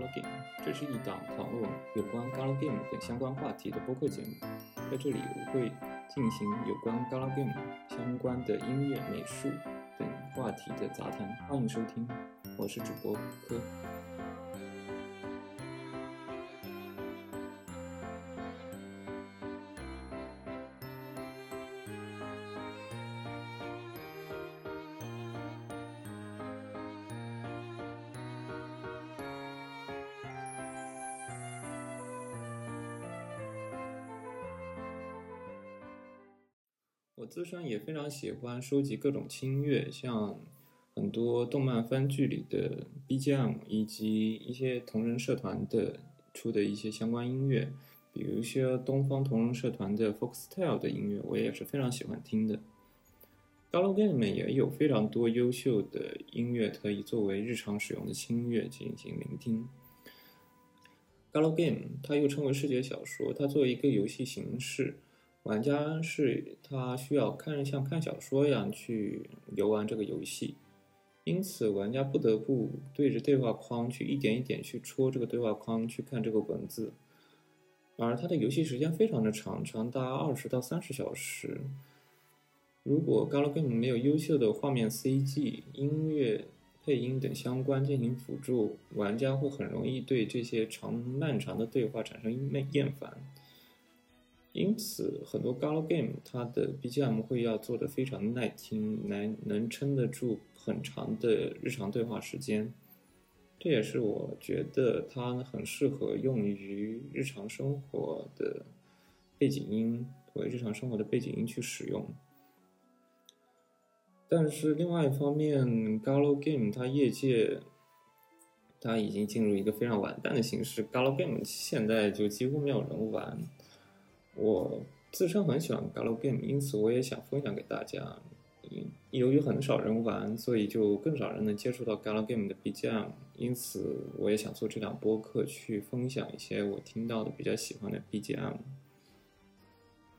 Galgame，这是一档讨论有关 Gala Game 等相关话题的播客节目。在这里，我会进行有关 Gala Game 相关的音乐、美术等话题的杂谈。欢迎收听，我是主播科非常喜欢收集各种轻音乐，像很多动漫番剧里的 BGM，以及一些同人社团的出的一些相关音乐，比如说东方同人社团的 Foxtail 的音乐，我也是非常喜欢听的。Galo Game 里面也有非常多优秀的音乐可以作为日常使用的轻音乐进行聆听。Galo Game 它又称为视觉小说，它作为一个游戏形式。玩家是他需要看像看小说一样去游玩这个游戏，因此玩家不得不对着对话框去一点一点去戳这个对话框去看这个文字，而它的游戏时间非常的长，长达二十到三十小时。如果 Galgame 没有优秀的画面、CG、音乐、配音等相关进行辅助，玩家会很容易对这些长漫长的对话产生厌厌烦。因此，很多 Galo Game 它的 BGM 会要做的非常耐听，来能撑得住很长的日常对话时间。这也是我觉得它很适合用于日常生活的背景音，为日常生活的背景音去使用。但是另外一方面，Galo Game 它业界它已经进入一个非常完蛋的形式，Galo Game 现在就几乎没有人玩。我自身很喜欢 Galo Game，因此我也想分享给大家。由于很少人玩，所以就更少人能接触到 Galo Game 的 BGM，因此我也想做这档播客去分享一些我听到的比较喜欢的 BGM。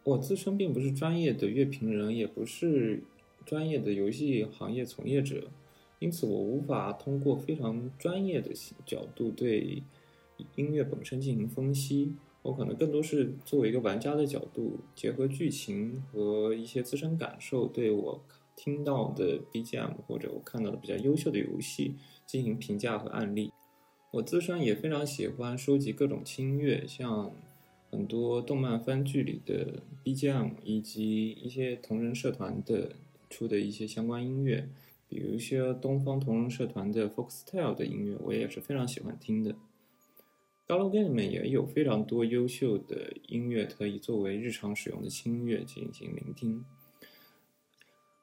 我自身并不是专业的乐评人，也不是专业的游戏行业从业者，因此我无法通过非常专业的角度对音乐本身进行分析。我可能更多是作为一个玩家的角度，结合剧情和一些自身感受，对我听到的 BGM 或者我看到的比较优秀的游戏进行评价和案例。我自身也非常喜欢收集各种轻音乐，像很多动漫番剧里的 BGM，以及一些同人社团的出的一些相关音乐，比如说东方同人社团的 Foxtail 的音乐，我也是非常喜欢听的。Galo Game 里面也有非常多优秀的音乐可以作为日常使用的轻音乐进行聆听。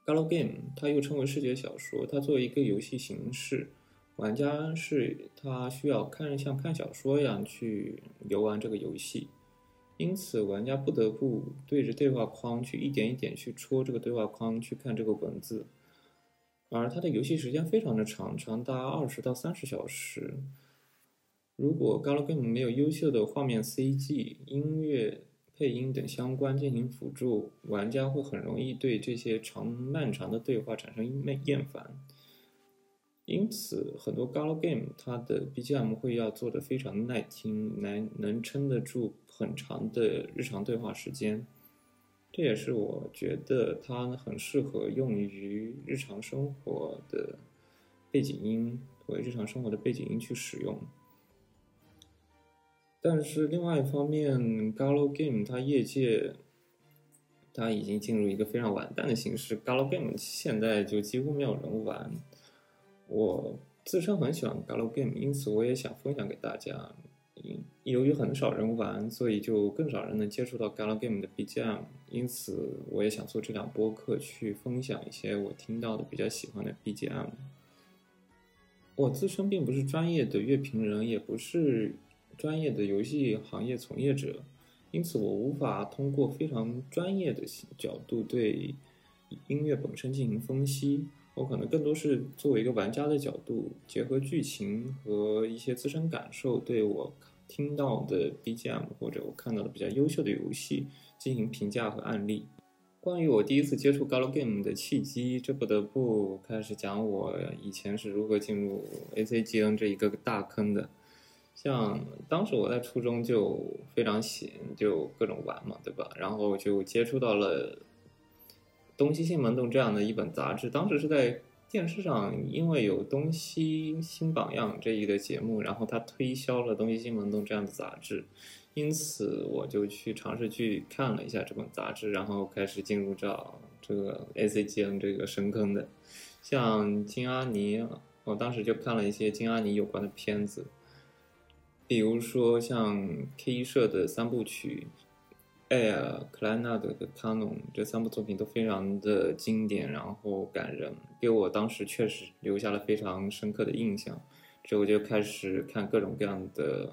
Galo Game 它又称为视觉小说，它作为一个游戏形式，玩家是他需要看像看小说一样去游玩这个游戏，因此玩家不得不对着对话框去一点一点去戳这个对话框去看这个文字，而它的游戏时间非常的长，长达二十到三十小时。如果 Galo Game 没有优秀的画面、CG、音乐、配音等相关进行辅助，玩家会很容易对这些长漫长的对话产生厌厌烦。因此，很多 Galo Game 它的 BGM 会要做的非常耐听，来能撑得住很长的日常对话时间。这也是我觉得它很适合用于日常生活的背景音，为日常生活的背景音去使用。但是另外一方面，Galo Game 它业界它已经进入一个非常完蛋的形式，Galo Game 现在就几乎没有人玩。我自身很喜欢 Galo Game，因此我也想分享给大家。由于很少人玩，所以就更少人能接触到 Galo Game 的 BGM，因此我也想做这档播客去分享一些我听到的比较喜欢的 BGM。我自身并不是专业的乐评人，也不是。专业的游戏行业从业者，因此我无法通过非常专业的角度对音乐本身进行分析。我可能更多是作为一个玩家的角度，结合剧情和一些自身感受，对我听到的 BGM 或者我看到的比较优秀的游戏进行评价和案例。关于我第一次接触 Galgame 的契机，这不得不开始讲我以前是如何进入 ACGN 这一个大坑的。像当时我在初中就非常闲，就各种玩嘛，对吧？然后就接触到了《东西新门洞》这样的一本杂志。当时是在电视上，因为有《东西新榜样》这一个节目，然后他推销了《东西新门洞》这样的杂志。因此，我就去尝试去看了一下这本杂志，然后开始进入到这个 ACGN 这个深坑的。像金阿尼，我当时就看了一些金阿尼有关的片子，比如说像 K 社的三部曲《Air》、克莱纳德的《Canon》这三部作品都非常的经典，然后感人，给我当时确实留下了非常深刻的印象。之后就开始看各种各样的。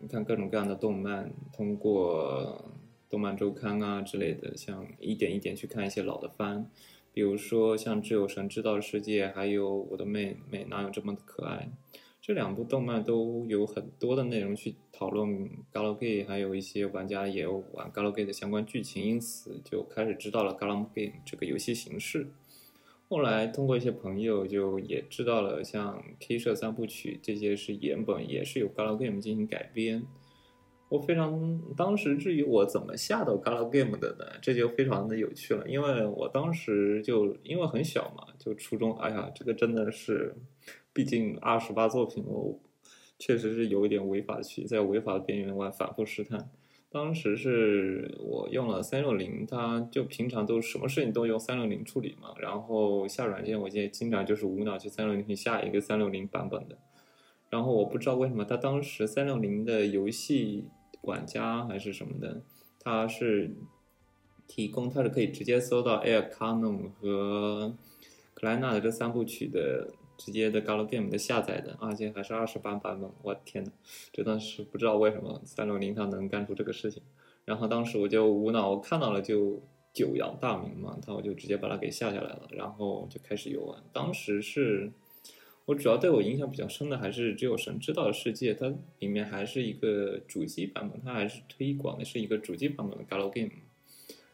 你看各种各样的动漫，通过动漫周刊啊之类的，像一点一点去看一些老的番，比如说像《只有神知道的世界》，还有《我的妹妹哪有这么可爱》，这两部动漫都有很多的内容去讨论《Galgame》，还有一些玩家也有玩《Galgame》的相关剧情，因此就开始知道了《Galgame》这个游戏形式。后来通过一些朋友就也知道了，像《K 社三部曲》这些是原本也是由 Galgame 进行改编。我非常当时至于我怎么下到 Galgame 的呢？这就非常的有趣了，因为我当时就因为很小嘛，就初中，哎呀，这个真的是，毕竟二十八作品，我确实是有一点违法去在违法的边缘，外反复试探。当时是我用了三六零，它就平常都什么事情都用三六零处理嘛。然后下软件，我现在经常就是无脑去三六零去下一个三六零版本的。然后我不知道为什么，它当时三六零的游戏管家还是什么的，它是提供，它是可以直接搜到 Air Canon 和克莱纳的这三部曲的。直接的 Galgame 的下载的，而且还是二十八版本，我天呐，这段是不知道为什么三六零它能干出这个事情。然后当时我就无脑，我看到了就久仰大名嘛，他我就直接把它给下下来了，然后就开始游玩。当时是我主要对我影响比较深的还是只有神知道的世界，它里面还是一个主机版本，它还是推广的是一个主机版本的 Galgame。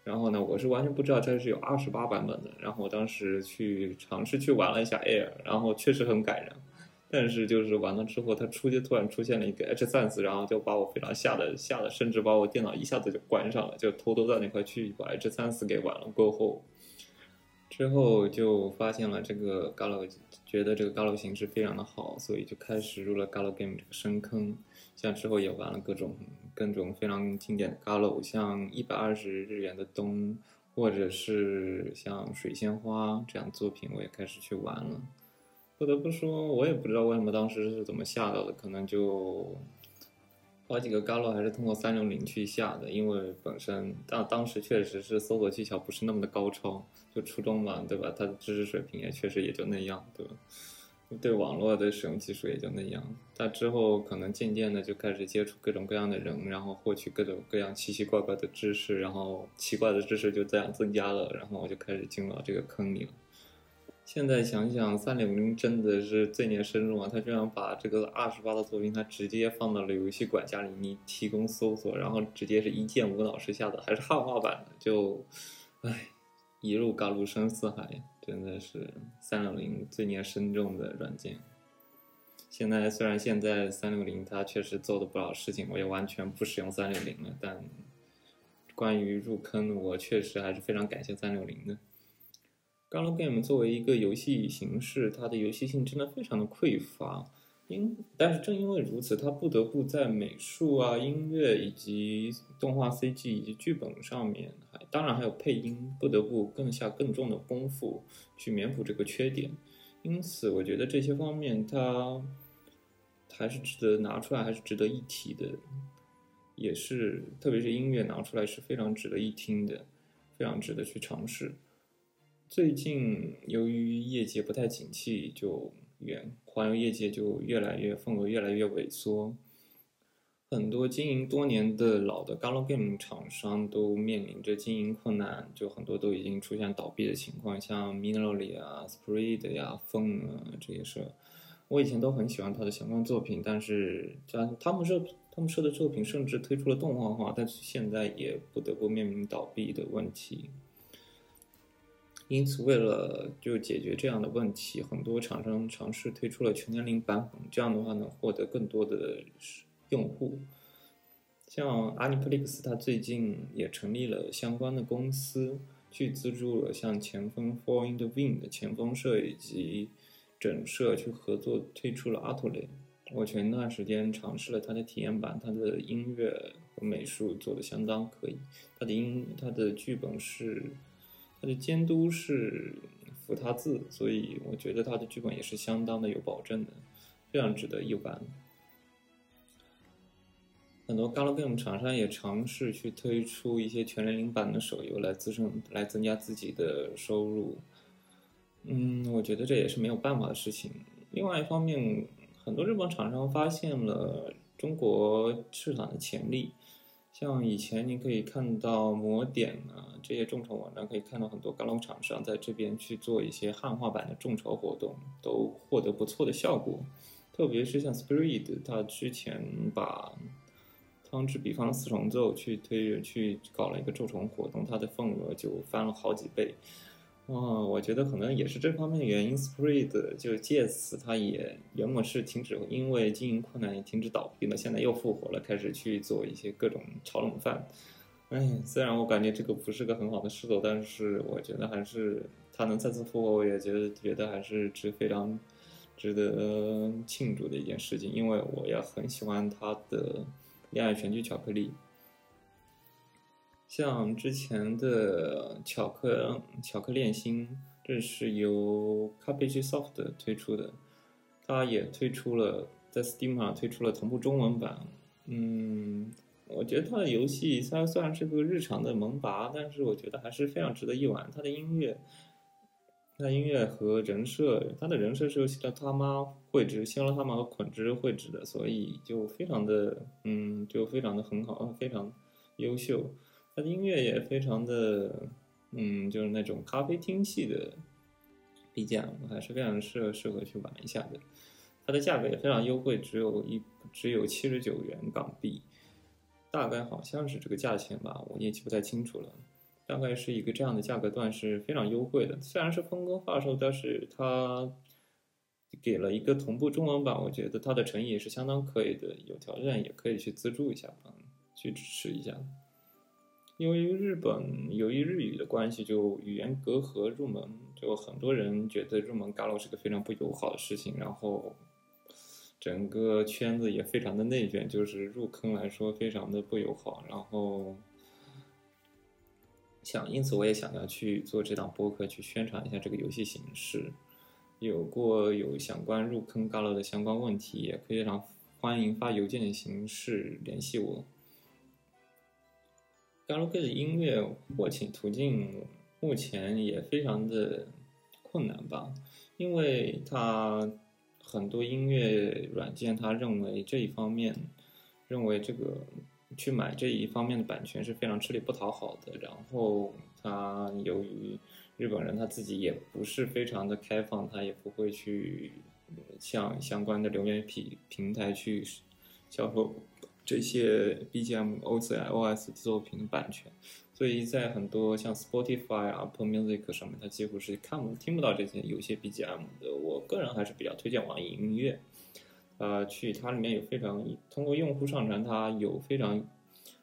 然后呢，我是完全不知道它是有二十八版本的。然后我当时去尝试去玩了一下 Air，然后确实很感人。但是就是玩了之后，它出现突然出现了一个 H 三四，然后就把我非常吓得吓得，甚至把我电脑一下子就关上了，就偷偷在那块去把 H 三四给玩了。过后。之后就发现了这个 Galo，觉得这个 Galo 形式非常的好，所以就开始入了 Galgame 这个深坑。像之后也玩了各种各种非常经典的 Galo，像一百二十日元的冬，或者是像水仙花这样作品，我也开始去玩了。不得不说，我也不知道为什么当时是怎么下到的，可能就。好几个 Galo 还是通过三六零去下的，因为本身当当时确实是搜索技巧不是那么的高超，就初中嘛，对吧？他的知识水平也确实也就那样，对吧？对网络的使用技术也就那样。他之后可能渐渐的就开始接触各种各样的人，然后获取各种各样奇奇怪怪的知识，然后奇怪的知识就这样增加了，然后我就开始进入到这个坑里了。现在想想，三六零真的是罪孽深重啊！他居然把这个二十八的作品，他直接放到了游戏管家里，你提供搜索，然后直接是一键无脑式下载，还是汉化版的，就，唉，一路嘎入深似海呀，真的是三六零罪孽深重的软件。现在虽然现在三六零它确实做的不少事情，我也完全不使用三六零了，但关于入坑，我确实还是非常感谢三六零的。Galgame 作为一个游戏形式，它的游戏性真的非常的匮乏，因但是正因为如此，它不得不在美术啊、音乐以及动画 CG 以及剧本上面，当然还有配音，不得不更下更重的功夫去弥补这个缺点。因此，我觉得这些方面它还是值得拿出来，还是值得一提的，也是特别是音乐拿出来是非常值得一听的，非常值得去尝试。最近由于业界不太景气，就远环游业界就越来越份额越来越萎缩，很多经营多年的老的 Galo Game 厂商都面临着经营困难，就很多都已经出现倒闭的情况，像 Minerally 啊、Spread 呀、风啊这些社，我以前都很喜欢他的相关作品，但是他他们社他们社的作品甚至推出了动画化，但是现在也不得不面临倒闭的问题。因此，为了就解决这样的问题，很多厂商尝试推出了全年龄版本，这样的话能获得更多的用户。像阿尼普利克斯，它最近也成立了相关的公司，去资助了像前锋 Four in the Wind 的前锋社以及整社去合作推出了阿托雷。我前段时间尝试了它的体验版，它的音乐和美术做的相当可以，它的音它的剧本是。它的监督是福他字，所以我觉得它的剧本也是相当的有保证的，非常值得一玩。很多 Galgame 厂商也尝试去推出一些全年龄版的手游来滋生、来增加自己的收入。嗯，我觉得这也是没有办法的事情。另外一方面，很多日本厂商发现了中国市场的潜力。像以前你可以看到魔点啊这些众筹网站，可以看到很多高楼厂商在这边去做一些汉化版的众筹活动，都获得不错的效果。特别是像 Spirit，他之前把《汤之比方四重奏》去推去搞了一个众筹活动，它的份额就翻了好几倍。哦，我觉得可能也是这方面的原因，Spread 就借此它也原本是停止，因为经营困难也停止倒闭了，现在又复活了，开始去做一些各种炒冷饭。哎，虽然我感觉这个不是个很好的势头，但是我觉得还是它能再次复活，我也觉得觉得还是值非常值得庆祝的一件事情，因为我也很喜欢它的恋爱全聚巧克力。像之前的巧克巧克练心，这是由 Cabbage Soft 推出的，它也推出了在 Steam 上推出了同步中文版。嗯，我觉得它的游戏虽然虽然是个日常的萌拔，但是我觉得还是非常值得一玩。它的音乐，它的音乐和人设，它的人设是由希罗他妈绘制，希罗他妈和捆之绘制的，所以就非常的嗯，就非常的很好，非常优秀。它的音乐也非常的，嗯，就是那种咖啡厅系的 BGM，还是非常适合适合去玩一下的。它的价格也非常优惠，只有一只有七十九元港币，大概好像是这个价钱吧，我也记不太清楚了。大概是一个这样的价格段是非常优惠的，虽然是分割发售，但是它给了一个同步中文版，我觉得它的诚意也是相当可以的，有条件也可以去资助一下吧，去支持一下。因为日本由于日语的关系，就语言隔阂，入门就很多人觉得入门 Galo 是个非常不友好的事情，然后整个圈子也非常的内卷，就是入坑来说非常的不友好。然后想，因此我也想要去做这档播客，去宣传一下这个游戏形式。有过有相关入坑 Galo 的相关问题，也可以让欢迎发邮件的形式联系我。Gala 的音乐获取途径目前也非常的困难吧，因为它很多音乐软件，他认为这一方面，认为这个去买这一方面的版权是非常吃力不讨好的。然后他由于日本人他自己也不是非常的开放，他也不会去向相关的流媒体平台去销售。这些 BGM、OCI、作品的版权，所以在很多像 Spotify、Apple Music 上面，它几乎是看不听不到这些有些 BGM 的。我个人还是比较推荐网易音乐，呃，去它里面有非常通过用户上传，它有非常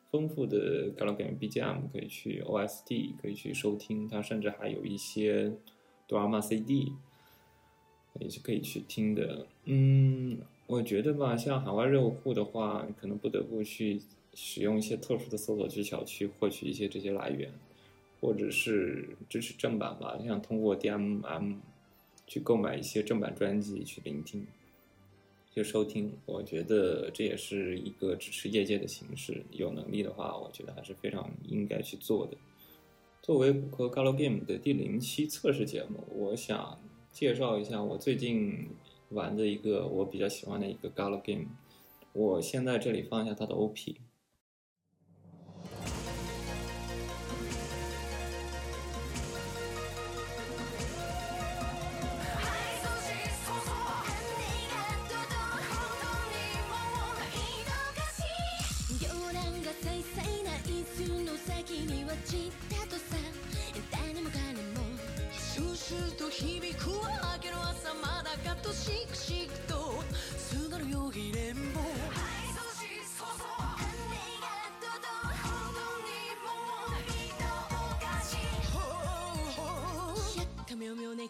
丰富的 Galgame BGM 可以去 OST 可以去收听，它甚至还有一些 Drama CD 也是可以去听的。嗯。我觉得吧，像海外用户的话，可能不得不去使用一些特殊的搜索技巧去获取一些这些来源，或者是支持正版吧，像通过 DMM 去购买一些正版专辑去聆听、就收听。我觉得这也是一个支持业界的形式。有能力的话，我觉得还是非常应该去做的。作为谷歌 Galgame 的第零期测试节目，我想介绍一下我最近。玩的一个我比较喜欢的一个 Galo game，我先在这里放一下它的 OP。じったとさ。誰も金もシュシュと響く明けの朝まだかとシクシクとすがるよぎれんぼしそうそう妙妙ねん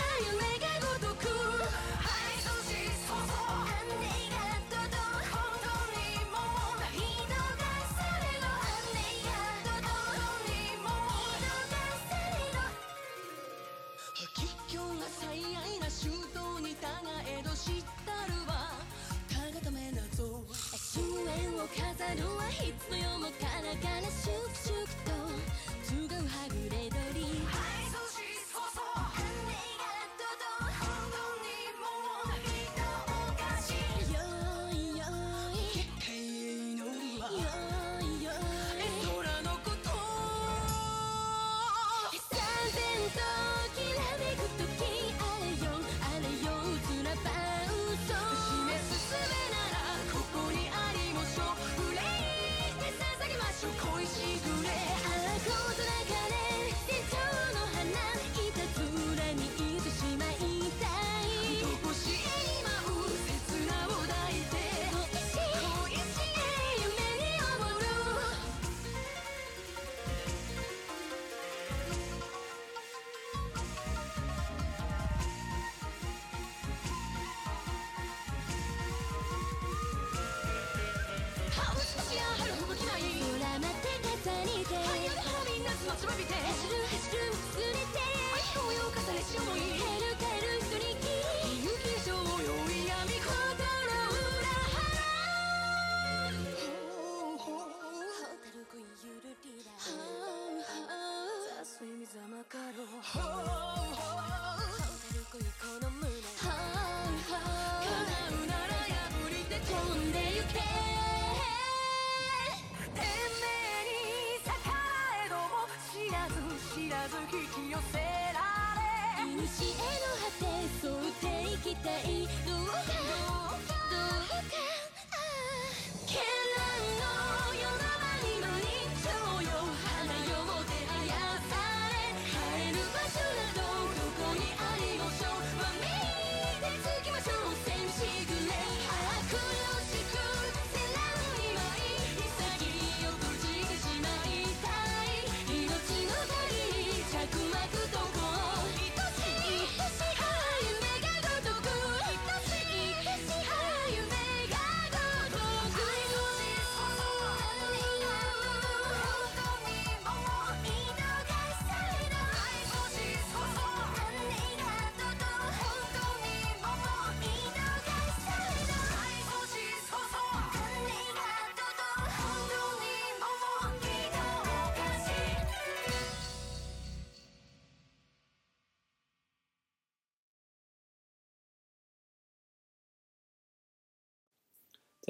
飾るは必要もからから祝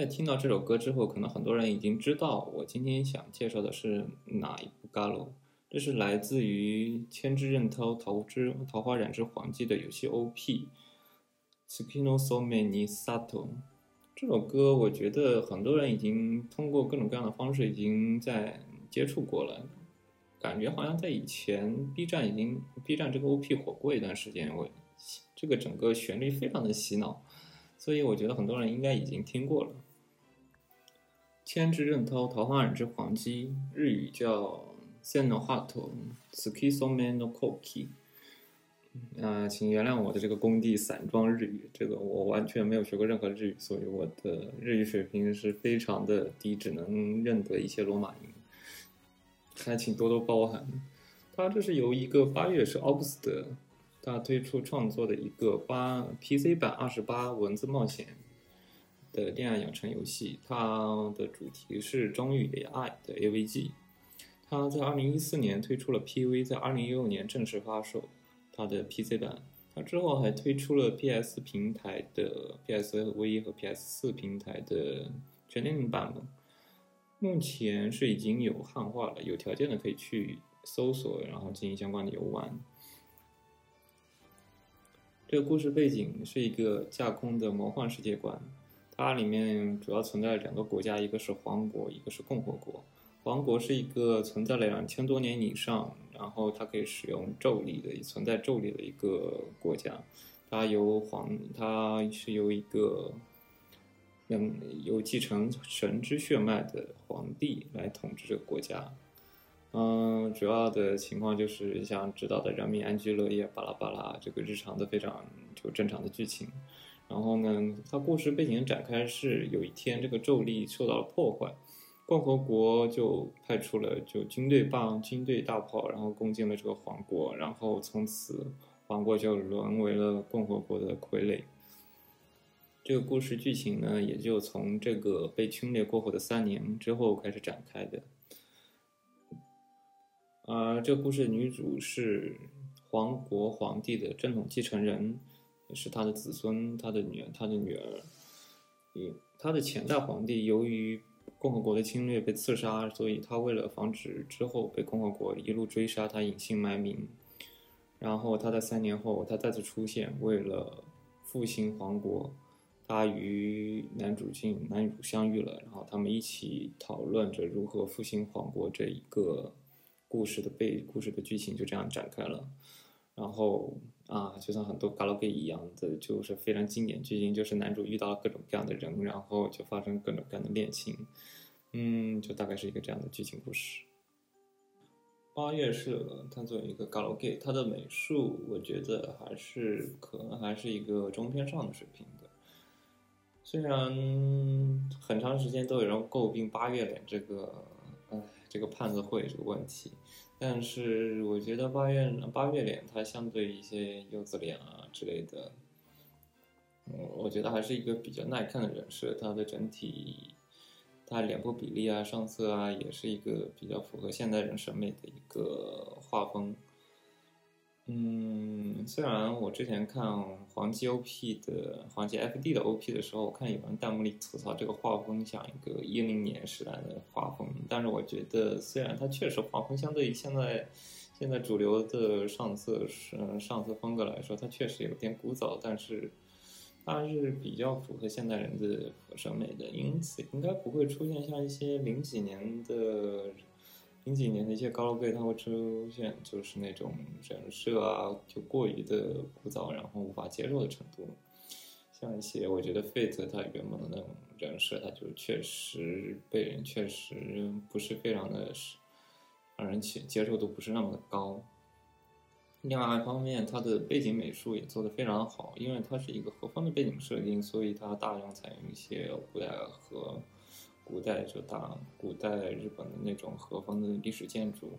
在听到这首歌之后，可能很多人已经知道我今天想介绍的是哪一部 gal。这是来自于千之刃涛桃之桃花染之黄姬的游戏 OP。SKINOSOMANISATO 这首歌，我觉得很多人已经通过各种各样的方式已经在接触过了，感觉好像在以前 B 站已经 B 站这个 OP 火过一段时间，我这个整个旋律非常的洗脑。所以我觉得很多人应该已经听过了。千之刃涛桃花染之黄鸡，日语叫 Seno Hato Tsukisome no Koki。啊、请原谅我的这个工地散装日语，这个我完全没有学过任何日语，所以我的日语水平是非常的低，只能认得一些罗马音，还请多多包涵。它这是由一个八月是 August 的他推出创作的一个八 PC 版二十八文字冒险的恋爱养成游戏，它的主题是忠于爱的 AVG。它在二零一四年推出了 PV，在二零一六年正式发售它的 PC 版。它之后还推出了 PS 平台的 PSV 和 PS 四平台的全年龄版本。目前是已经有汉化了，有条件的可以去搜索，然后进行相关的游玩。这个故事背景是一个架空的魔幻世界观，它里面主要存在两个国家，一个是皇国，一个是共和国。皇国是一个存在了两千多年以上，然后它可以使用咒力的，存在咒力的一个国家。它由皇，它是由一个，嗯，有继承神之血脉的皇帝来统治这个国家。嗯，主要的情况就是像知道的人民安居乐业，巴拉巴拉，这个日常的非常就正常的剧情。然后呢，它故事背景展开是有一天这个咒力受到了破坏，共和国就派出了就军队棒、军队大炮，然后攻进了这个皇国，然后从此皇国就沦为了共和国的傀儡。这个故事剧情呢，也就从这个被侵略过后的三年之后开始展开的。啊、这故事女主是皇国皇帝的正统继承人，是他的子孙，他的女儿，他的女儿。嗯，他的前代皇帝由于共和国的侵略被刺杀，所以他为了防止之后被共和国一路追杀，他隐姓埋名。然后他在三年后，他再次出现，为了复兴皇国，他与男主进男主相遇了，然后他们一起讨论着如何复兴皇国这一个故事的背故事的剧情就这样展开了。然后啊，就像很多 galgame 一样的，就是非常经典剧情，就是男主遇到了各种各样的人，然后就发生各种各样的恋情，嗯，就大概是一个这样的剧情故事。八月社它作为一个 galgame，它的美术我觉得还是可能还是一个中偏上的水平的。虽然很长时间都有人诟病八月脸这个，哎，这个胖子会这个问题，但是我觉得八月八月脸它相对一些柚子脸啊之类的，嗯，我觉得还是一个比较耐看的人设，它的整体，它脸部比例啊、上色啊，也是一个比较符合现代人审美的一个画风。嗯，虽然我之前看黄鸡 OP 的黄鸡 FD 的 OP 的时候，我看有人弹幕里吐槽这个画风像一个一零年时代的画风，但是我觉得虽然它确实画风相对于现在现在主流的上色是上色风格来说，它确实有点古早，但是它是比较符合现代人的审美的，因此应该不会出现像一些零几年的。零几年的一些高楼贵，它会出现就是那种人设啊，就过于的枯燥，然后无法接受的程度。像一些我觉得 Fate 它原本的那种人设，它就确实被人确实不是非常的让人接接受度不是那么的高。另外一方面，它的背景美术也做得非常好，因为它是一个和风的背景设定，所以它大量采用一些古代和。古代就大古代日本的那种和风的历史建筑，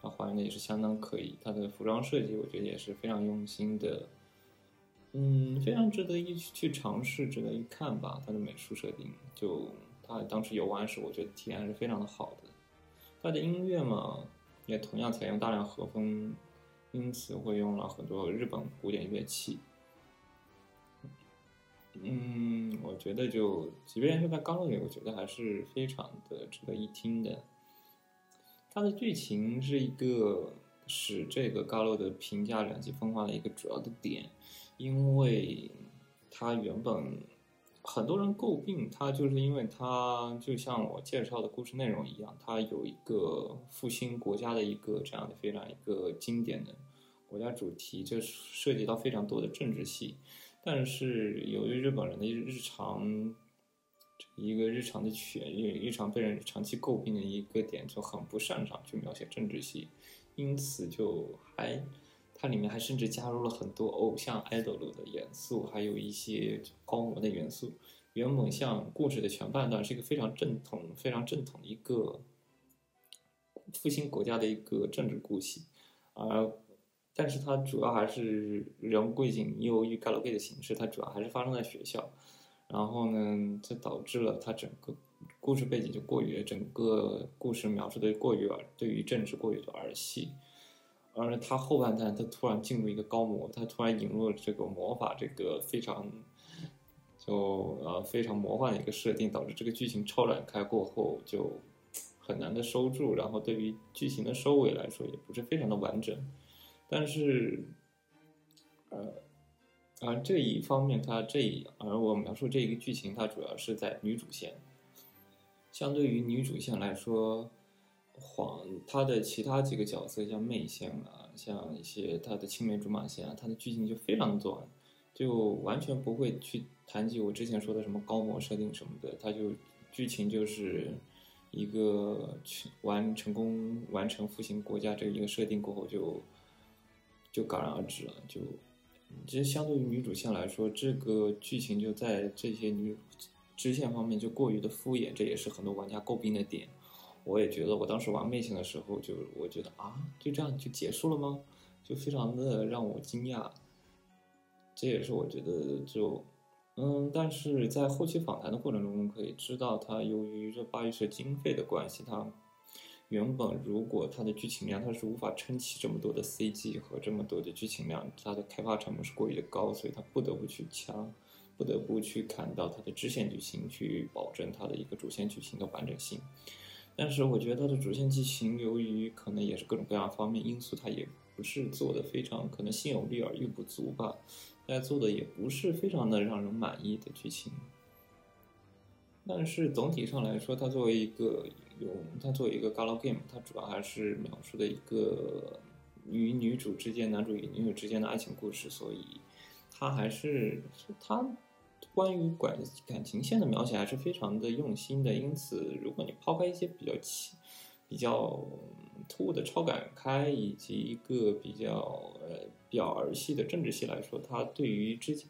它还原的也是相当可以。它的服装设计我觉得也是非常用心的，嗯，非常值得一去尝试，值得一看吧。它的美术设定，就它当时游玩时，我觉得体验是非常的好的。它的音乐嘛，也同样采用大量和风，因此会用了很多日本古典乐器。嗯，我觉得就即便是在刚里，我觉得还是非常的值得一听的。它的剧情是一个使这个高楼的评价两极分化的一个主要的点，因为它原本很多人诟病它，就是因为它就像我介绍的故事内容一样，它有一个复兴国家的一个这样的非常一个经典的国家主题，这涉及到非常多的政治戏。但是由于日本人的日常，一个日常的权，日常被人长期诟病的一个点，就很不擅长去描写政治戏，因此就还，它里面还甚至加入了很多偶像 idol 的元素，还有一些高模的元素。原本像故事的前半段是一个非常正统、非常正统的一个复兴国家的一个政治故事，而。但是它主要还是人物背景，由于 g a l g a 的形式，它主要还是发生在学校。然后呢，这导致了它整个故事背景就过于整个故事描述的过于，对于政治过于的儿戏。而它后半段，它突然进入一个高魔，它突然引入了这个魔法，这个非常就呃非常魔幻的一个设定，导致这个剧情超展开过后就很难的收住。然后对于剧情的收尾来说，也不是非常的完整。但是，呃，而这一方面，它这一而我描述这一个剧情，它主要是在女主线。相对于女主线来说，黄她的其他几个角色，像妹线啊，像一些她的青梅竹马线啊，他的剧情就非常短，就完全不会去谈及我之前说的什么高模设定什么的，他就剧情就是一个完成功完成复兴国家这一个设定过后就。就戛然而止了。就其实相对于女主线来说，这个剧情就在这些女支线方面就过于的敷衍，这也是很多玩家诟病的点。我也觉得，我当时玩妹线的时候，就我觉得啊，就这样就结束了吗？就非常的让我惊讶。这也是我觉得就嗯，但是在后期访谈的过程中，可以知道，他由于这八月社经费的关系，他原本如果它的剧情量，它是无法撑起这么多的 CG 和这么多的剧情量，它的开发成本是过于的高，所以它不得不去掐，不得不去砍到它的支线剧情，去保证它的一个主线剧情的完整性。但是我觉得它的主线剧情，由于可能也是各种各样方面因素，它也不是做的非常，可能心有余而力不足吧。大家做的也不是非常的让人满意的剧情。但是总体上来说，它作为一个有它作为一个 galgame，它主要还是描述的一个与女主之间、男主与女主之间的爱情故事，所以它还是它关于感感情线的描写还是非常的用心的。因此，如果你抛开一些比较奇、比较突兀的超感开，以及一个比较呃比较儿戏的政治戏来说，它对于之前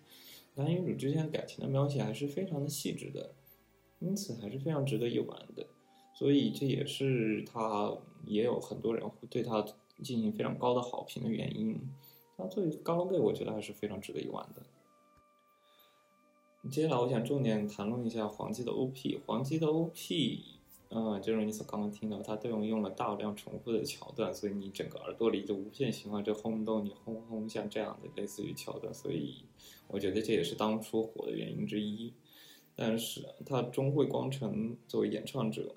男女主之间感情的描写还是非常的细致的。因此还是非常值得一玩的，所以这也是他也有很多人会对他进行非常高的好评的原因。他作为高龙 gay，我觉得还是非常值得一玩的。接下来我想重点谈论一下黄鸡的 OP。黄鸡的 OP，嗯，就是你所刚刚听到，它都用了大量重复的桥段，所以你整个耳朵里就无限循环着轰动你轰轰像这样的类似于桥段，所以我觉得这也是当初火的原因之一。但是他钟会光成作为演唱者，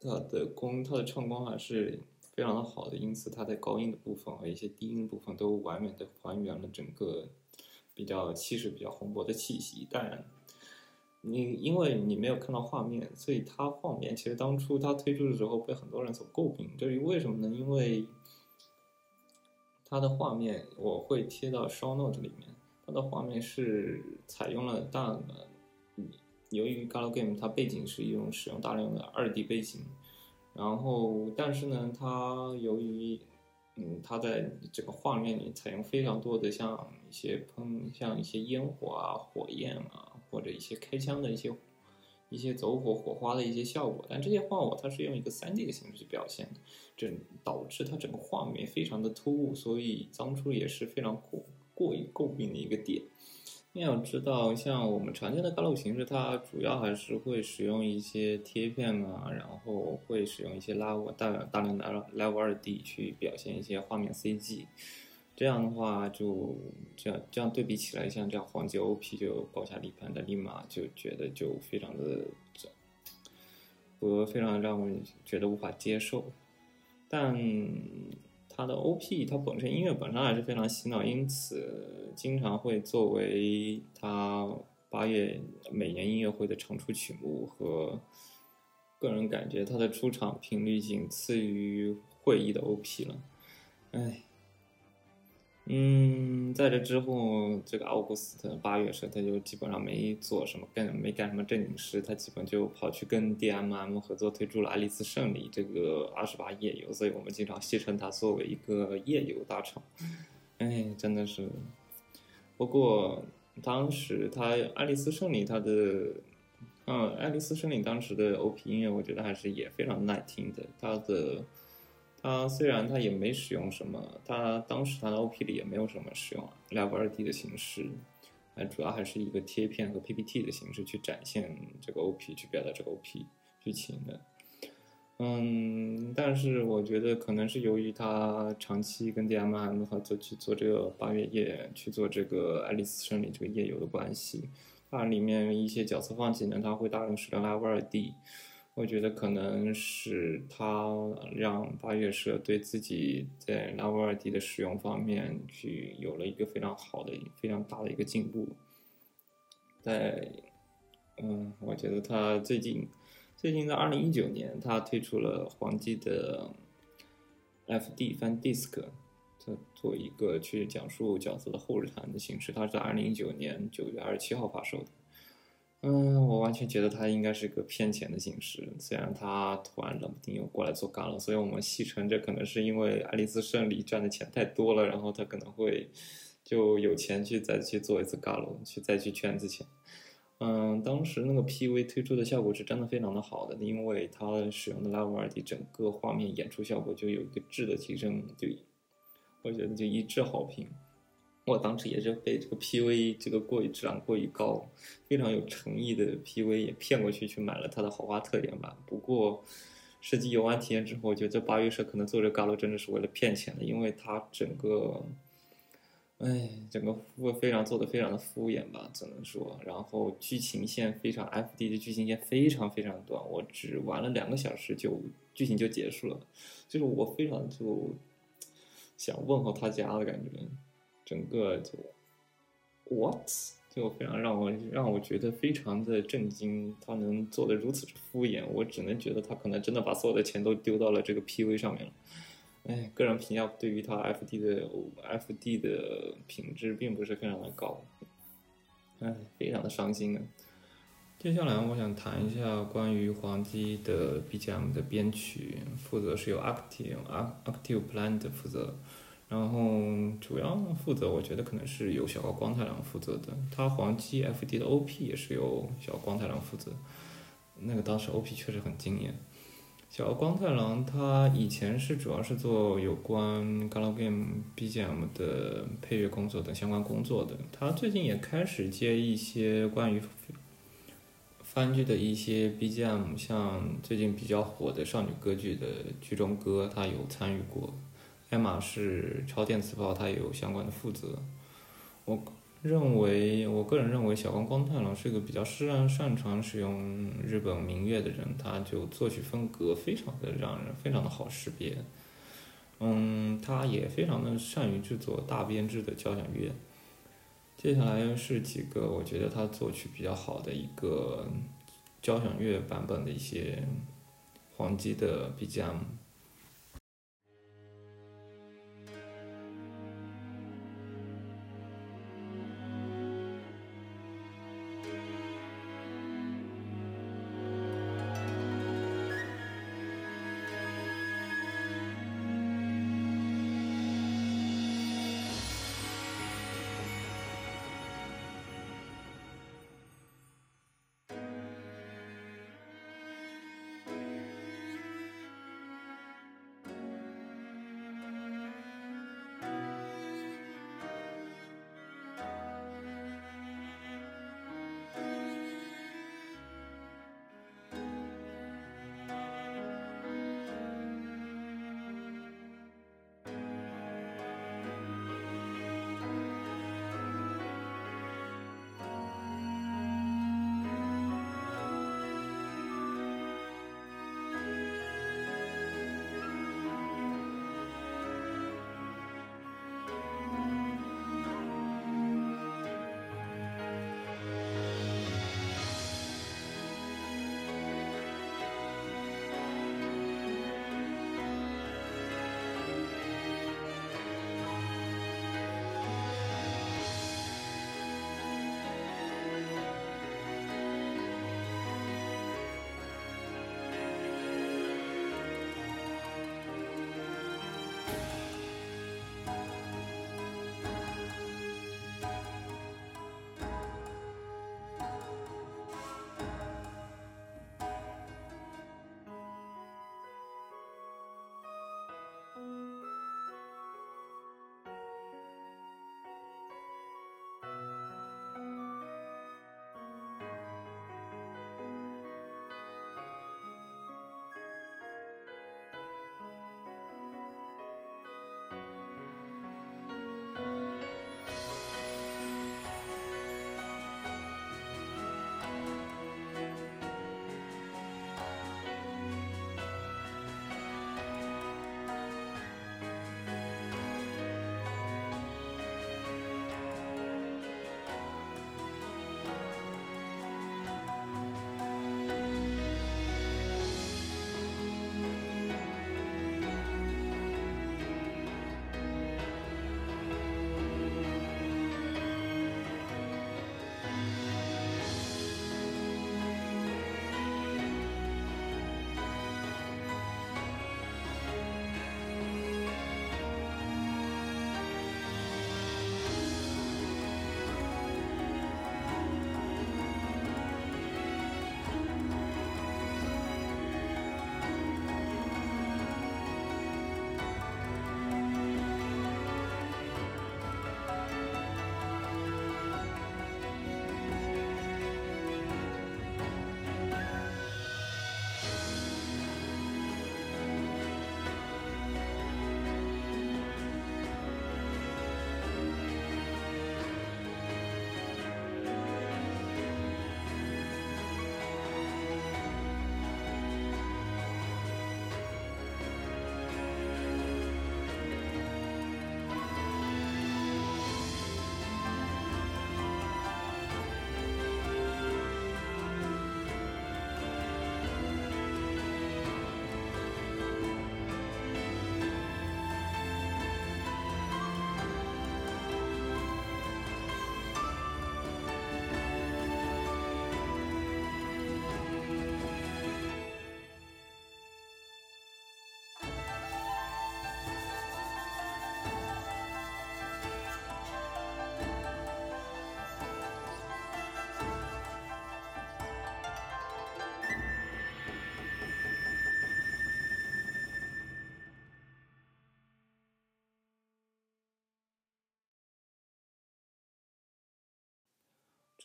它的功它的唱功还是非常的好的，因此它在高音的部分和一些低音部分都完美的还原了整个比较气势比较宏博的气息。但你因为你没有看到画面，所以它画面其实当初它推出的时候被很多人所诟病。至于为什么呢？因为它的画面我会贴到 show note 里面，它的画面是采用了大的。由于 Galgame 它背景是用使用大量的二 D 背景，然后但是呢，它由于嗯，它在这个画面里采用非常多的像一些喷，像一些烟火啊、火焰啊，或者一些开枪的一些一些走火火花的一些效果，但这些画我它是用一个三 D 的形式去表现的，这导致它整个画面非常的突兀，所以当初也是非常过过于诟病的一个点。要知道，像我们常见的高露形式，它主要还是会使用一些贴片啊，然后会使用一些拉我大大量的 Level 二 D 去表现一些画面 CG。这样的话，就这样这样对比起来，像这样黄金 OP 就高下立判的，立马就觉得就非常的这，不非常让我觉得无法接受。但他的 OP，它本身音乐本身还是非常洗脑，因此经常会作为他八月每年音乐会的常出曲目和个人感觉，他的出场频率仅次于会议的 OP 了。哎，嗯，在这之后，这个奥古斯特八月时他就基本上没做什么，干没干什么正经事，他基本就跑去跟 DMM 合作推出了《爱丽丝胜利》这个二十八夜游，所以我们经常戏称他作为一个夜游大厂。哎，真的是。不过当时他《爱丽丝胜利》他的，嗯，《爱丽丝胜利》当时的 OP 音乐，我觉得还是也非常耐听的，他的。它虽然它也没使用什么，它当时它的 OP 里也没有什么使用 Level 2D 的形式，它主要还是一个贴片和 PPT 的形式去展现这个 OP，去表达这个 OP 剧情的。嗯，但是我觉得可能是由于它长期跟 DMM 合作去做这个八月夜，去做这个爱丽丝胜利这个夜游的关系，它里面一些角色放技能，它会大量使用 Level 2D。我觉得可能是他让八月社对自己在 Level 二 D 的使用方面去有了一个非常好的、非常大的一个进步。在，嗯，我觉得他最近，最近在二零一九年，他推出了黄鸡的 FD 翻 Disc，他做一个去讲述角色的后日谈的形式。它是在二零一九年九月二十七号发售的。嗯，我完全觉得他应该是个骗钱的形式。虽然他突然冷不丁又过来做干了，所以我们戏称这可能是因为爱丽丝胜利赚的钱太多了，然后他可能会就有钱去再去做一次干了，去再去圈子钱。嗯，当时那个 PV 推出的效果是真的非常的好的，因为它使用的 Level 二 D 整个画面演出效果就有一个质的提升，就我觉得就一致好评。我当时也是被这个 PV 这个过于质量过于高，非常有诚意的 PV 也骗过去去买了它的豪华特点版。不过实际游玩体验之后，我觉得这八月社可能做这 Galo 真的是为了骗钱的，因为它整个，哎，整个服务非常做的非常的敷衍吧，只能说。然后剧情线非常 FD 的剧情线非常非常短，我只玩了两个小时就剧情就结束了，就是我非常就想问候他家的感觉。整个就 what 就非常让我让我觉得非常的震惊，他能做的如此之敷衍，我只能觉得他可能真的把所有的钱都丢到了这个 PV 上面了。哎，个人评价对于他 FD 的 FD 的品质并不是非常的高，哎，非常的伤心啊。接下来我想谈一下关于黄鸡的 BGM 的编曲，负责是由 Active Active Plan 的负责。然后主要负责，我觉得可能是由小高光太郎负责的。他黄鸡 FD 的 OP 也是由小光太郎负责。那个当时 OP 确实很惊艳。小光太郎他以前是主要是做有关 Galgame BGM 的配乐工作等相关工作的。他最近也开始接一些关于番剧的一些 BGM，像最近比较火的少女歌剧的剧中歌，他有参与过。艾玛是超电磁炮，它也有相关的负责。我认为，我个人认为，小光光太郎是一个比较擅擅长使用日本民乐的人，他就作曲风格非常的让人非常的好识别。嗯，他也非常的善于制作大编制的交响乐。接下来是几个我觉得他作曲比较好的一个交响乐版本的一些黄鸡的 BGM。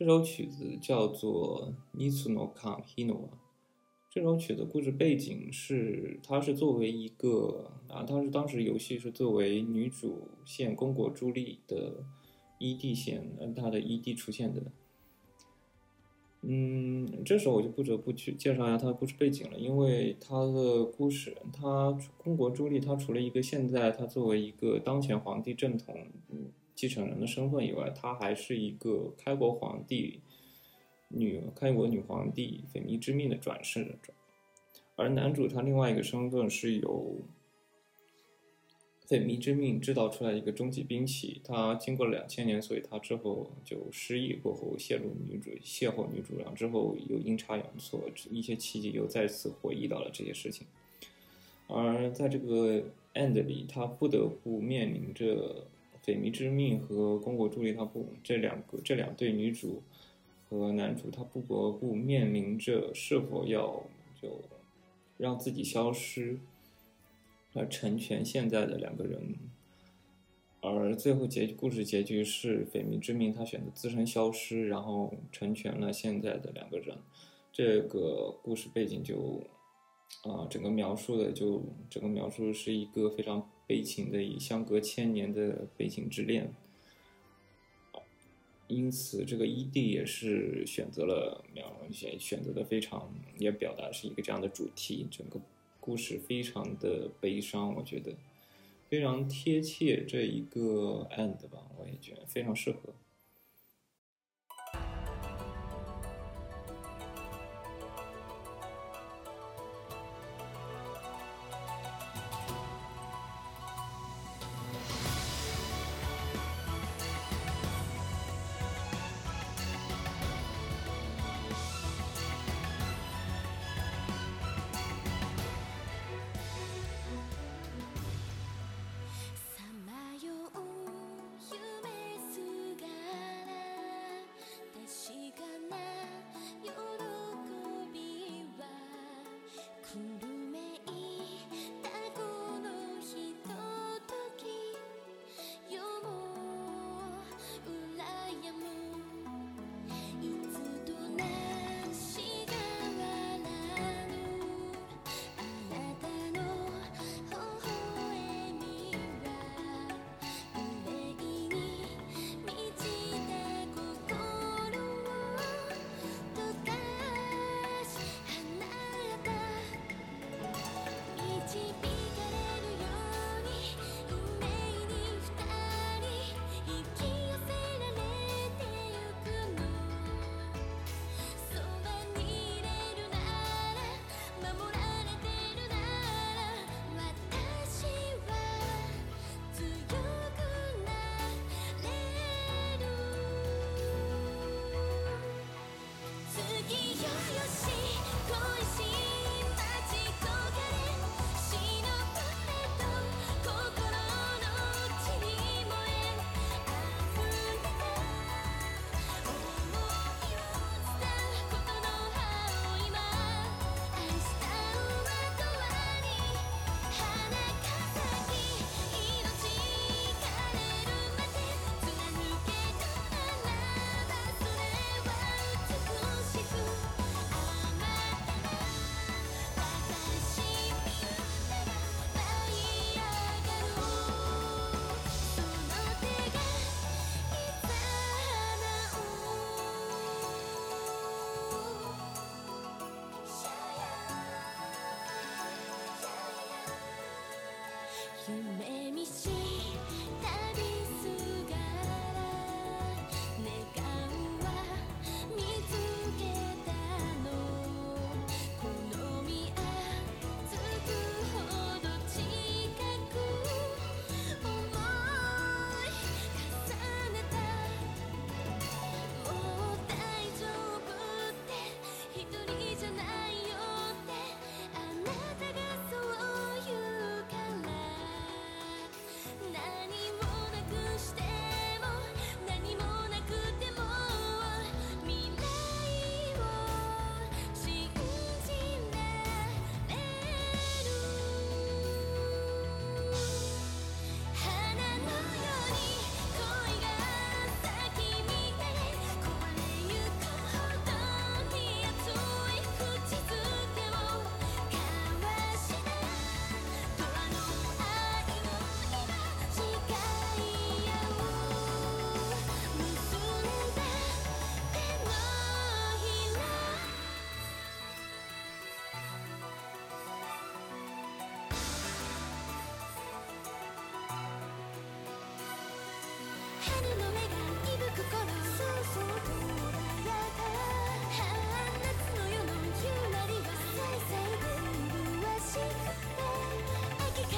这首曲子叫做《nitsunkam Hino》。这首曲子故事背景是，它是作为一个啊，它是当时游戏是作为女主线公国朱莉的 ED 线，嗯，她的 ED 出现的。嗯，这时候我就不得不去介绍一下它的故事背景了，因为它的故事，它公国朱莉，她除了一个现在她作为一个当前皇帝正统嗯继承人的身份以外，她还是一个开国皇帝女开国女皇帝绯弥之命的转世者，而男主他另外一个身份是由绯弥之命制造出来一个终极兵器，他经过了两千年，所以他之后就失忆过后陷入女主邂逅女主，然后之后又阴差阳错一些契机又再次回忆到了这些事情，而在这个 end 里，他不得不面临着绯弥之命和宫国助力他不这两个这两对女主和男主，他不得不面临着是否要就让自己消失。来成全现在的两个人，而最后结故事结局是绯弥之命，他选择自身消失，然后成全了现在的两个人。这个故事背景就啊、整个描述的就整个描述是一个非常悲情的，以相隔千年的悲情之恋。因此，这个 ED 也是选择了描写选择的非常，也表达是一个这样的主题，整个故事非常的悲伤，我觉得非常贴切这一个 end 吧，我也觉得非常适合。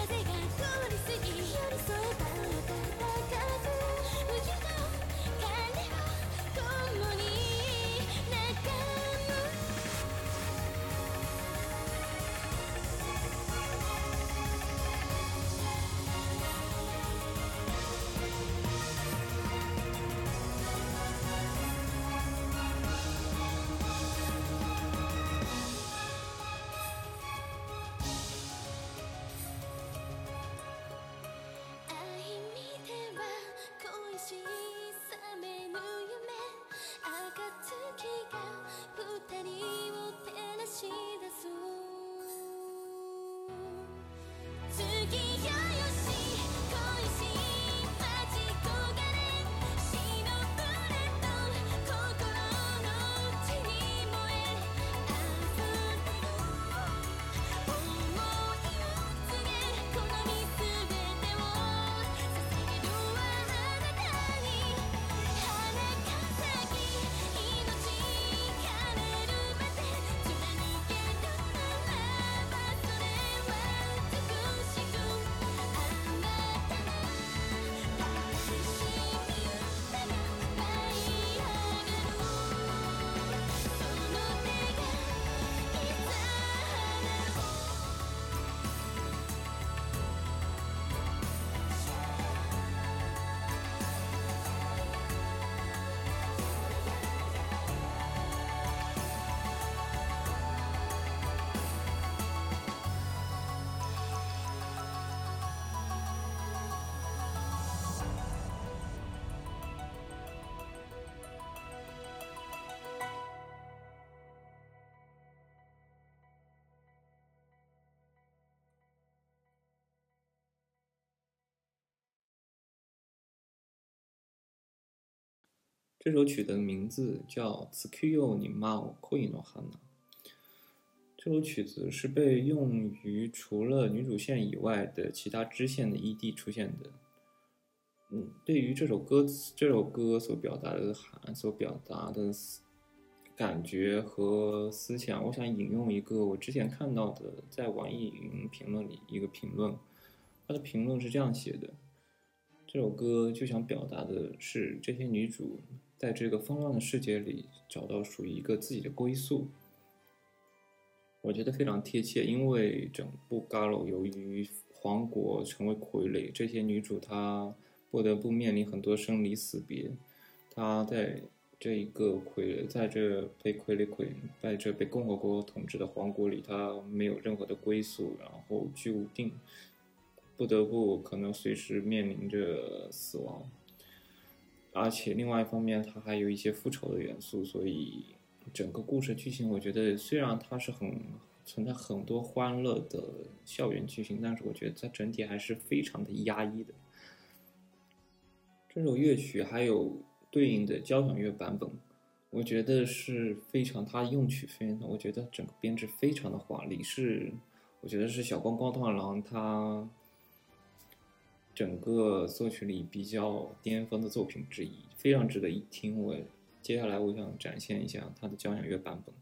風が降りす这首曲的名字叫《Tsukuyo ni Mao Koi no Hana》。这首曲子是被用于除了女主线以外的其他支线的 ED 出现的。嗯，对于这首歌词，这首歌所表达的含所表达的感觉和思想，我想引用一个我之前看到的在网易云评论里一个评论，他的评论是这样写的：这首歌就想表达的是这些女主在这个纷乱的世界里找到属于一个自己的归宿。我觉得非常贴切，因为整部《Galo》由于皇国成为傀儡，这些女主她不得不面临很多生离死别。她在这一个傀儡，在这被傀儡傀，在这被共和国统治的皇国里，她没有任何的归宿，然后居无定，不得不可能随时面临着死亡。而且另外一方面，它还有一些复仇的元素，所以整个故事剧情，我觉得虽然它是很存在很多欢乐的校园剧情，但是我觉得它整体还是非常的压抑的。这首乐曲还有对应的交响乐版本，我觉得是非常，它用曲非常，我觉得整个编制非常的华丽，是我觉得是小光光团郎他整个作曲里比较巅峰的作品之一，非常值得一听。我接下来我想展现一下他的交响乐版本。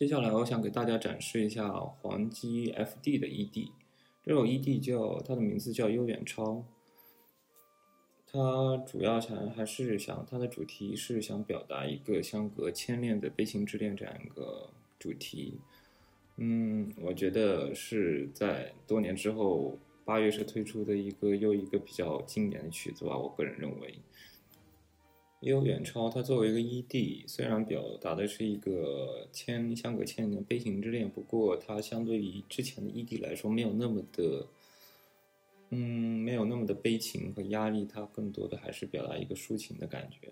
接下来我想给大家展示一下黄基 FD 的 ED，这首 ED 叫它的名字叫悠远超，它主要想还是想它的主题是想表达一个相隔千年的悲情之恋这样一个主题。嗯，我觉得是在多年之后八月社推出的一个又一个比较经典的曲子吧，我个人认为。也有远超，它作为一个 ED，虽然表达的是一个千相隔千年悲情之恋，不过它相对于之前的 ED 来说，没有那么的，嗯，没有那么的悲情和压力，它更多的还是表达一个抒情的感觉。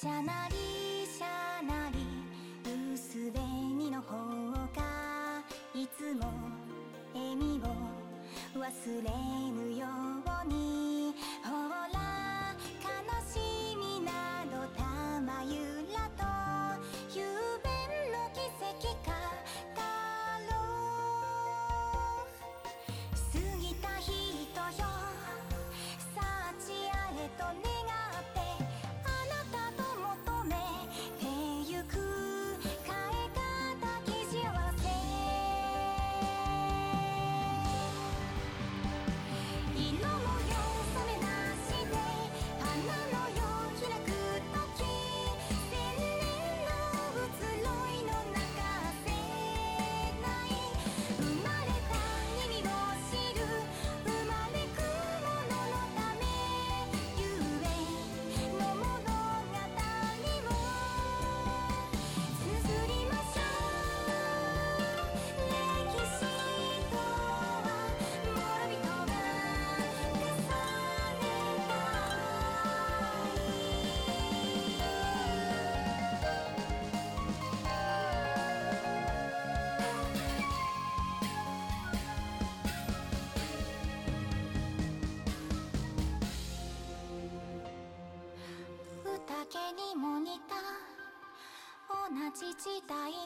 しゃなりしゃなり薄紅の方がいつも笑みを忘れぬように。じ時代に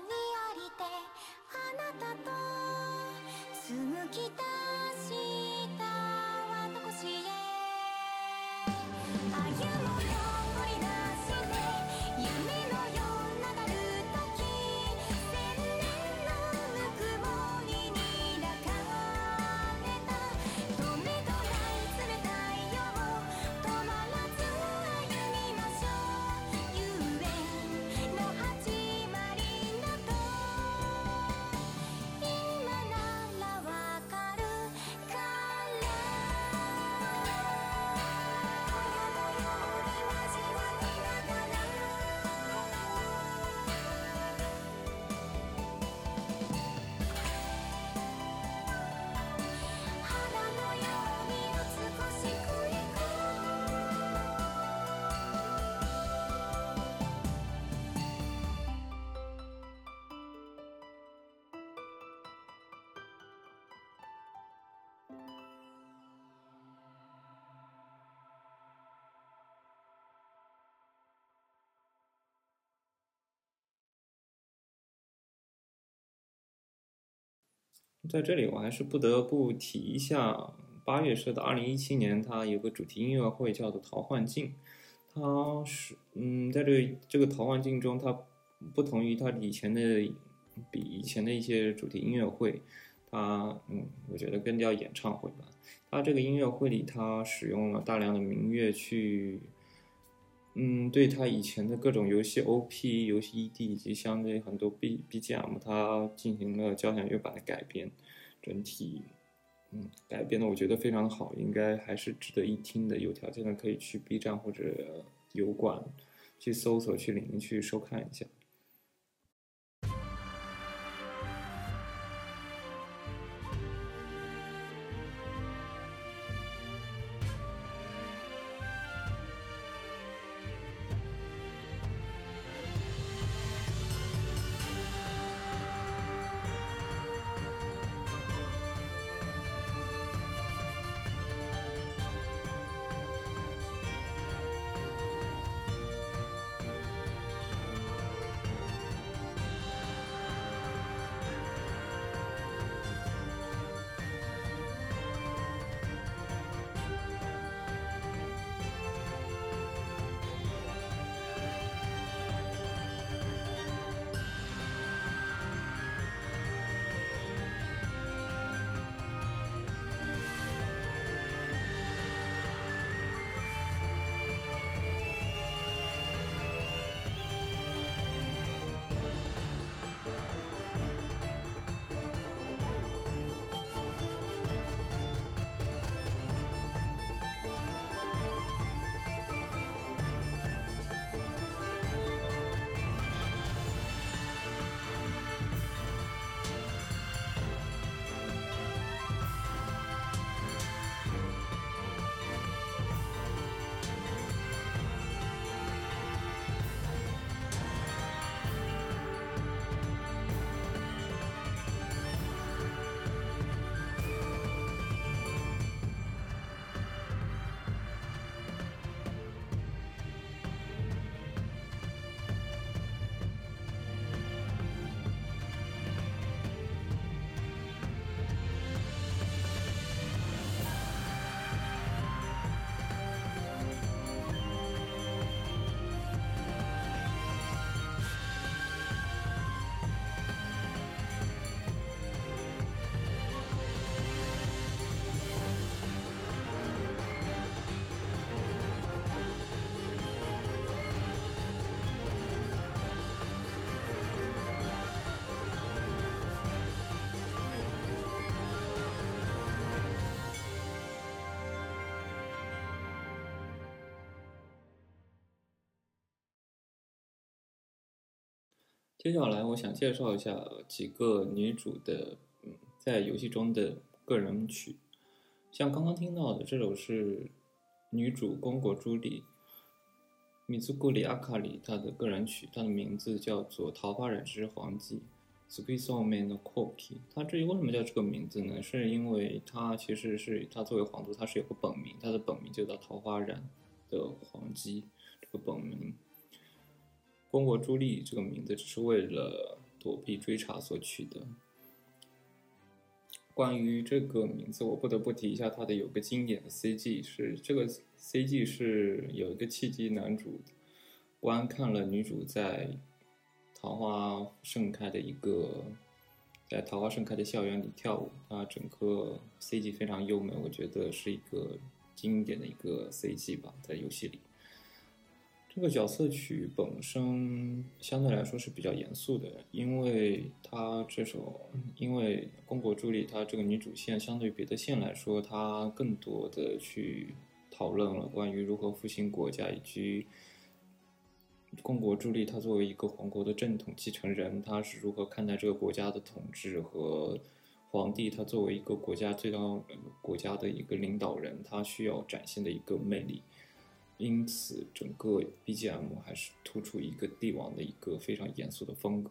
在这里我还是不得不提一下八月社的二零一七年，它有个主题音乐会叫做《桃幻境》，它是嗯，在这这个桃幻境中，它不同于它以前的比以前的一些主题音乐会，它嗯，我觉得更叫演唱会吧。它这个音乐会里，它使用了大量的民乐去。嗯，对他以前的各种游戏 OP、游戏 ED 以及相对很多 B BGM，它进行了交响乐版的改编，整体，嗯，改编的我觉得非常好，应该还是值得一听的。有条件的可以去 B 站或者油管去搜索、去领去收看一下。接下来，我想介绍一下几个女主的，嗯，在游戏中的个人曲。像刚刚听到的这首是女主公国朱莉米兹古里阿卡里她的个人曲，她的名字叫做《桃花染之黄姬》。s q u i s o m a n no Koki。她至于为什么叫这个名字呢？是因为她其实是她作为皇族，她是有个本名，她的本名就叫桃花染的黄姬，这个本名。宫国朱莉这个名字只是为了躲避追查所取的。关于这个名字，我不得不提一下它的有个经典的 CG，是这个 CG 是有一个契机，男主观看了女主在桃花盛开的一个在桃花盛开的校园里跳舞，它整个 CG 非常优美，我觉得是一个经典的一个 CG 吧，在游戏里。这个角色曲本身相对来说是比较严肃的，因为它这首，因为宫国朱莉她这个女主线相对别的线来说，她更多的去讨论了关于如何复兴国家，以及宫国朱莉她作为一个皇国的正统继承人，她是如何看待这个国家的统治和皇帝他作为一个国家最高国家的一个领导人，他需要展现的一个魅力。因此，整个 BGM 还是突出一个帝王的一个非常严肃的风格。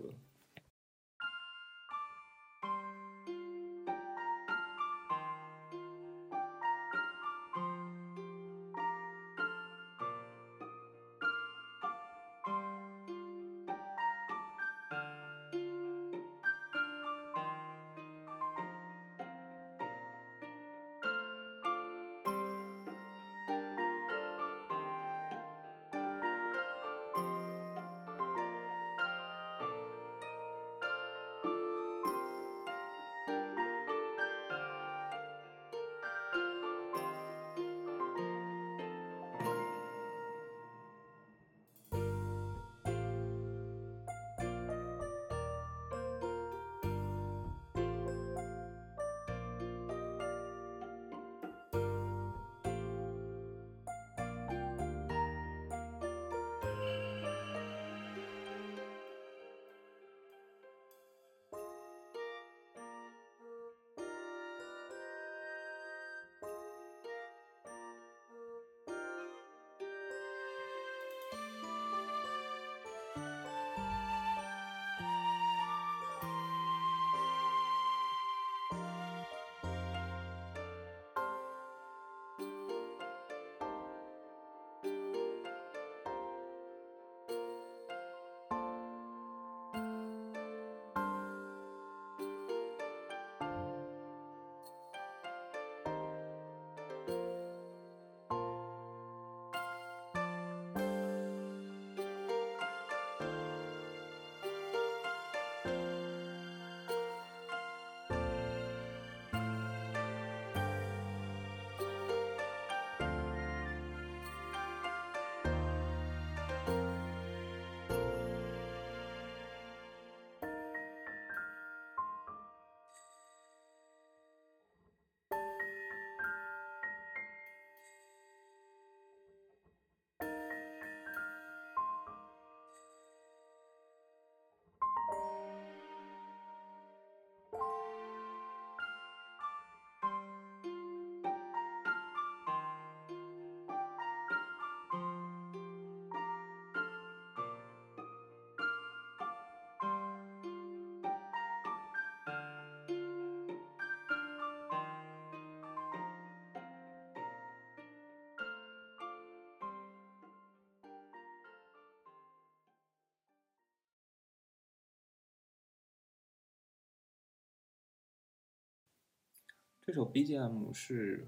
这首 BGM 是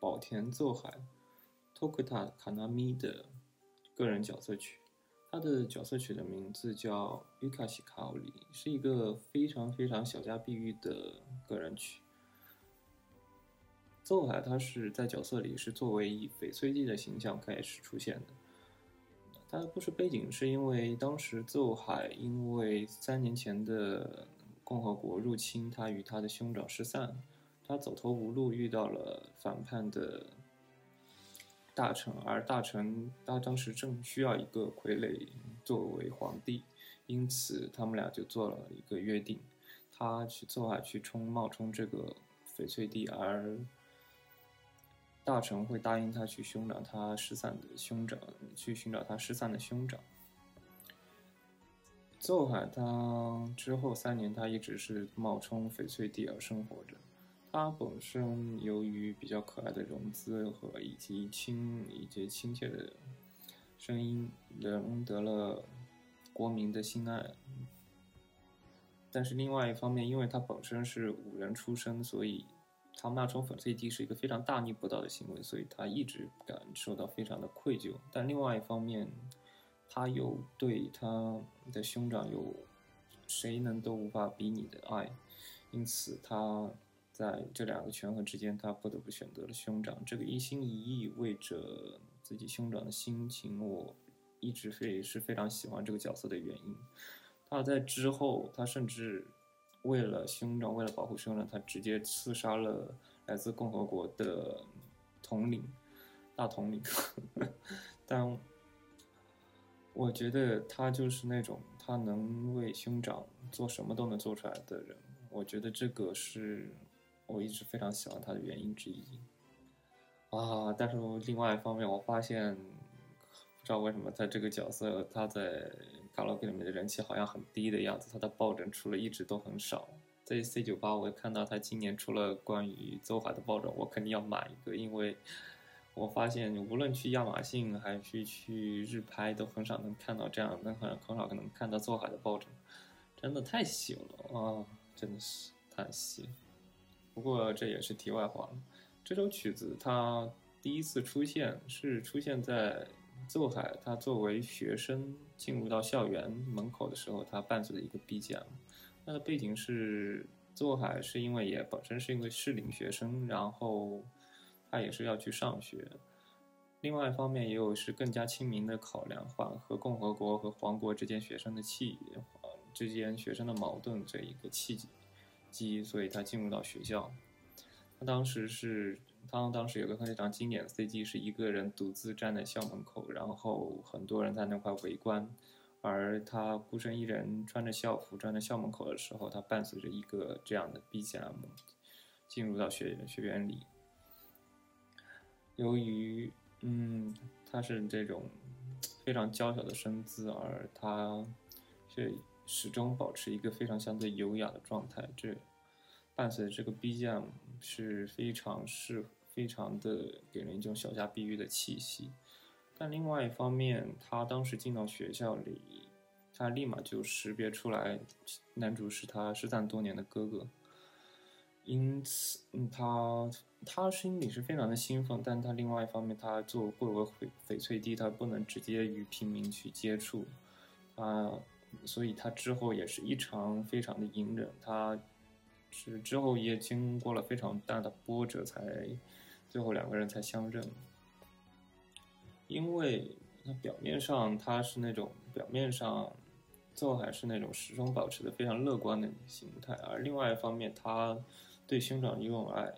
宝田奏海 Tokuta Kanami 的个人角色曲，他的角色曲的名字叫 Yukashi Kaori，是一个非常非常小家碧玉的个人曲。奏海他是在角色里是作为以翡翠帝的形象开始出现的。他的故事背景是因为当时奏海因为三年前的共和国入侵，他与他的兄长失散，他走投无路，遇到了反叛的大臣，而大臣他当时正需要一个傀儡作为皇帝，因此他们俩就做了一个约定，他去奏海去冲冒充这个翡翠帝，而大臣会答应他去寻找他失散的兄长，去寻找他失散的兄长。奏海他之后三年，他一直是冒充翡翠帝而生活着。他本身由于比较可爱的容姿和以及亲以及亲切的声音，赢得了国民的心爱。但是另外一方面，因为他本身是武人出身，所以他冒充粉碎机是一个非常大逆不道的行为，所以他一直感受到非常的愧疚。但另外一方面，他又对他的兄长有谁能都无法比拟的爱，因此他在这两个权衡之间，他不得不选择了兄长。这个一心一意为着自己兄长的心情，我一直非是非常喜欢这个角色的原因。他在之后，他甚至为了兄长，为了保护兄长，他直接刺杀了来自共和国的统领，大统领。但我觉得他就是那种他能为兄长做什么都能做出来的人。我觉得这个是我一直非常喜欢他的原因之一。啊，但是另外一方面，我发现不知道为什么他这个角色他在卡拉 OK 里面的人气好像很低的样子，他的抱枕出了一直都很少。在 C 九八，我看到他今年出了关于邹海的抱枕，我肯定要买一个，因为我发现无论去亚马逊还是去日拍，都很少能看到这样，能很很少可能看到邹海的抱枕，真的太小了啊！真的是叹息。不过这也是题外话了。这首曲子它第一次出现是出现在奏海他作为学生进入到校园门口的时候，他伴随的一个 BGM。那的背景是奏海是因为也本身是因为适龄学生，然后他也是要去上学。另外一方面也有是更加亲民的考量，缓和共和国和皇国之间学生的气之间学生的矛盾这一个契机，机所以他进入到学校。他当时是，他当时有个非常经典的 CG，是一个人独自站在校门口，然后很多人在那块围观，而他孤身一人穿着校服站在校门口的时候，他伴随着一个这样的 BGM 进入到学学院里。由于，嗯，他是这种非常娇小的身姿，而他却始终保持一个非常相对优雅的状态，这。伴随着这个 BGM 是非常是非常的给人一种小家碧玉的气息，但另外一方面，他当时进到学校里，他立马就识别出来男主是他失散多年的哥哥，因此，嗯，他他心里是非常的兴奋，但他另外一方面，他作为贵为翡翡翠帝，他不能直接与平民去接触，啊，所以他之后也是异常非常的隐忍，他。是之后也经过了非常大的波折，才最后两个人才相认。因为他表面上他是那种表面上，最后还是那种始终保持的非常乐观的心态，而另外一方面，他对兄长拥有爱，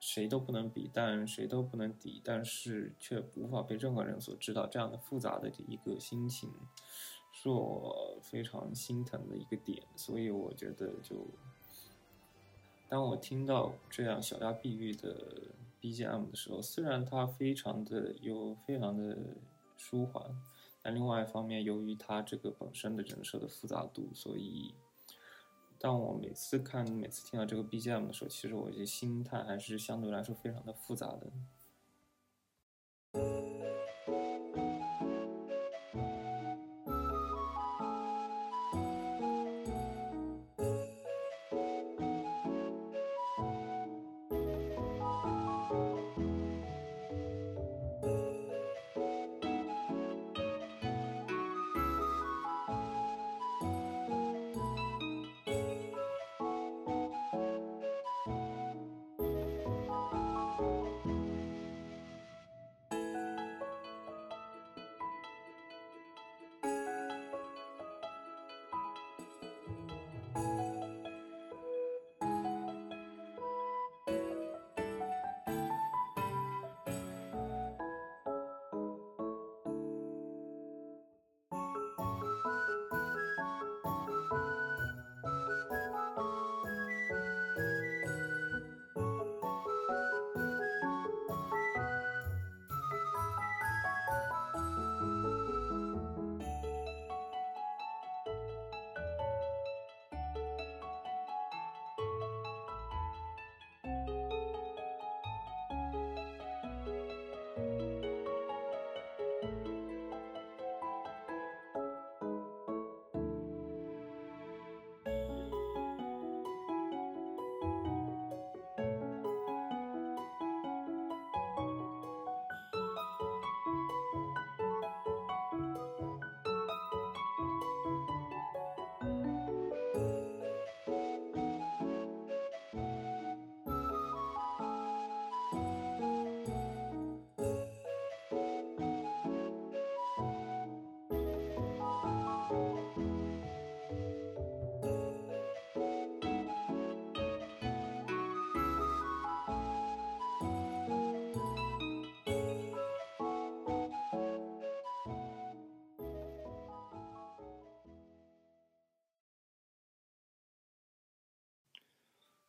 谁都不能比，但谁都不能抵，但是却无法被任何人所知道。这样的复杂的一个心情，是我非常心疼的一个点，所以我觉得就。当我听到这样小家碧玉的 BGM 的时候，虽然它非常的有非常的舒缓，但另外一方面，由于它这个本身的人设的复杂度，所以当我每次看、每次听到这个 BGM 的时候，其实我的心态还是相对来说非常的复杂的。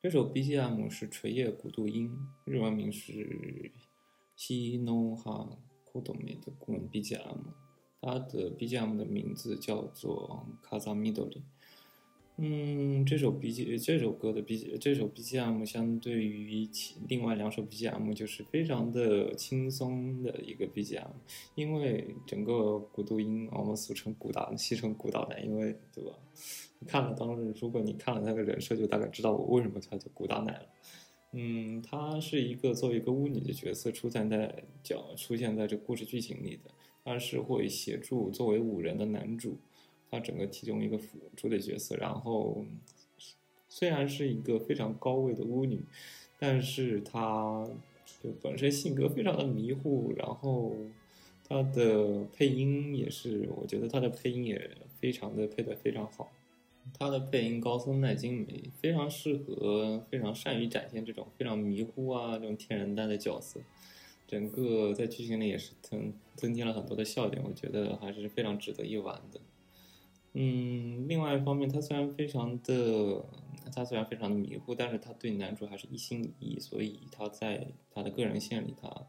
这首 BGM 是垂叶古渡音，日文名是西农哈库多美的古文 BGM，它的 BGM 的名字叫做卡萨米多里。嗯，这首 B G 这首歌的 B 这首 BGM 相对于其另外两首 BGM 就是非常的轻松的一个 BGM，因为整个古都音我们俗称古大戏称古大奶，因为对吧？看了当时如果你看了他个人设，就大概知道我为什么他叫古大奶了。嗯，他是一个作为一个巫女的角色出现在角出现在这故事剧情里的，他是会协助作为五人的男主。他整个其中一个辅助的角色，然后虽然是一个非常高位的巫女，但是她就本身性格非常的迷糊，然后她的配音也是，我觉得她的配音也非常的配得非常好，她的配音高松奈津美非常适合，非常善于展现这种非常迷糊啊这种天然呆的角色，整个在剧情里也是增增添了很多的笑点，我觉得还是非常值得一玩的。嗯，另外一方面，他虽然非常的，他虽然非常的迷糊，但是他对男主还是一心一意，所以他在他的个人线里，他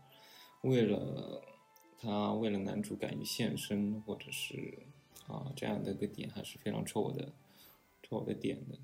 为了他为了男主敢于献身，或者是啊这样的一个点，还是非常戳我的戳我的点的。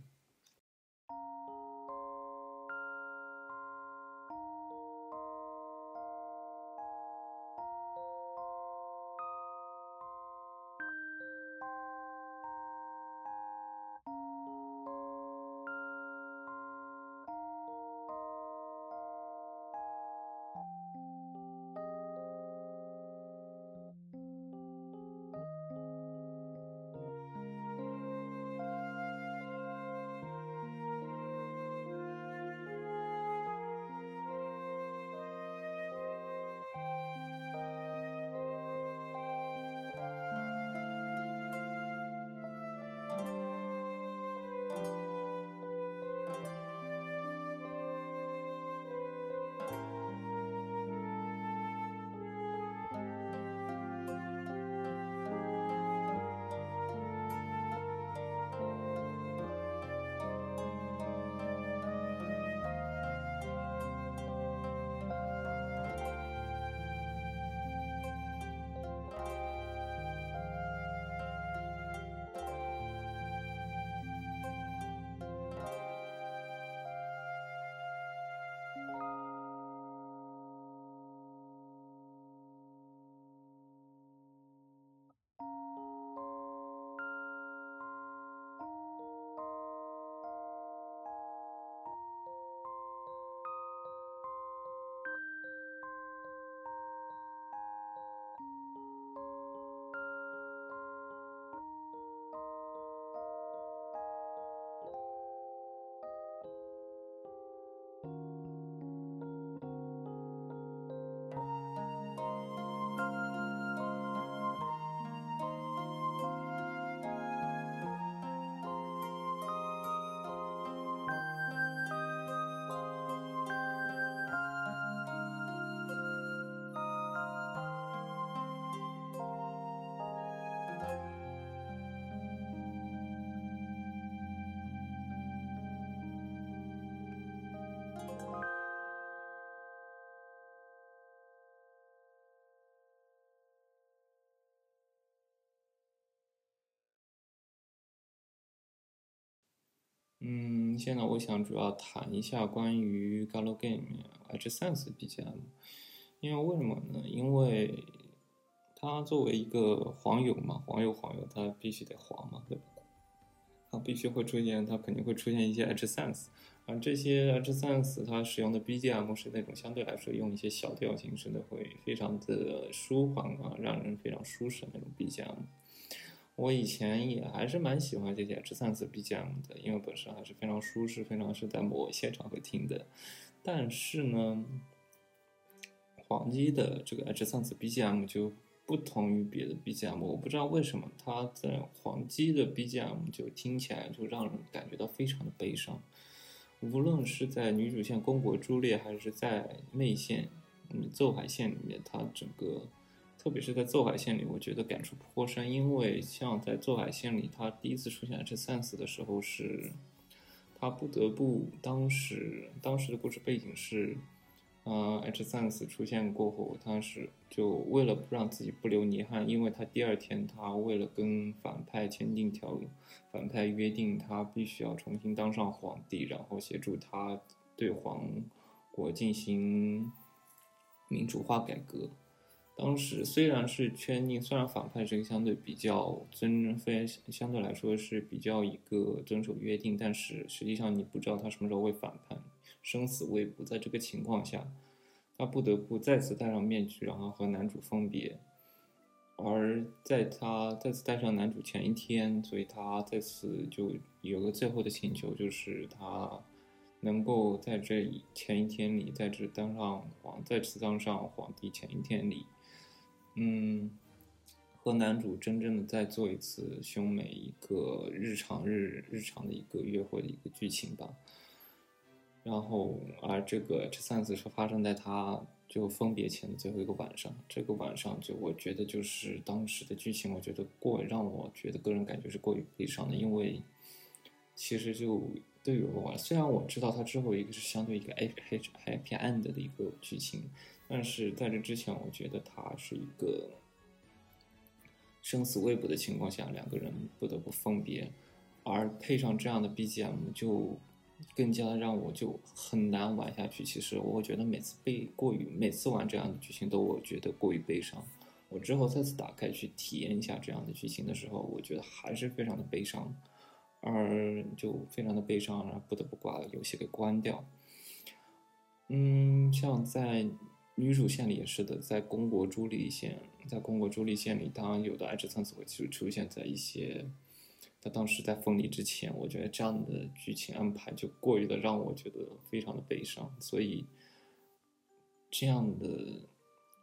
嗯，现在我想主要谈一下关于 Galo Game H Sense BGM，因为为什么呢？因为它作为一个黄油嘛，黄油黄油，它必须得黄嘛，对吧？它必须会出现，它肯定会出现一些 H Sense，而这些 H Sense 它使用的 BGM 是那种相对来说用一些小调形式的，会非常的舒缓啊，让人非常舒适那种 BGM。我以前也还是蛮喜欢这些 H 三四 BGM 的，因为本身还是非常舒适，非常是在某些场合听的。但是呢，黄鸡的这个 H 三四 BGM 就不同于别的 BGM，我不知道为什么它在黄鸡的 BGM 就听起来就让人感觉到非常的悲伤。无论是在女主线公国朱烈，还是在内线嗯奏海线里面，它整个。特别是在奏海线里，我觉得感触颇深，因为像在奏海线里，他第一次出现 h 三 s 的时候是，他不得不当时当时的故事背景是，呃，H 三四出现过后，他是就为了不让自己不留遗憾，因为他第二天他为了跟反派签订条反派约定，他必须要重新当上皇帝，然后协助他对皇国进行民主化改革。当时虽然是圈定，虽然反派是个相对比较遵非相对来说是比较一个遵守约定，但是实际上你不知道他什么时候会反叛，生死未卜。在这个情况下，他不得不再次戴上面具，然后和男主分别。而在他再次戴上男主前一天，所以他再次就有个最后的请求，就是他能够在这前一天里，在这当上皇再次当上皇帝前一天里。嗯，和男主真正的再做一次兄妹一个日常日日常的一个约会的一个剧情吧。然后，而这个这三次是发生在他就分别前的最后一个晚上。这个晚上就我觉得就是当时的剧情，我觉得过让我觉得个人感觉是过于悲伤的，因为其实就对于我，虽然我知道他之后一个是相对一个 H H Happy End 的一个剧情。但是在这之前，我觉得他是一个生死未卜的情况下，两个人不得不分别，而配上这样的 BGM，就更加让我就很难玩下去。其实我觉得每次被过于每次玩这样的剧情都我觉得过于悲伤。我之后再次打开去体验一下这样的剧情的时候，我觉得还是非常的悲伤，而就非常的悲伤，然后不得不把游戏给关掉。嗯，像在。女主线里也是的，在公国朱莉线，在公国朱莉线里，当然有的爱之层次会就出现在一些，他当时在分离之前，我觉得这样的剧情安排就过于的让我觉得非常的悲伤，所以这样的，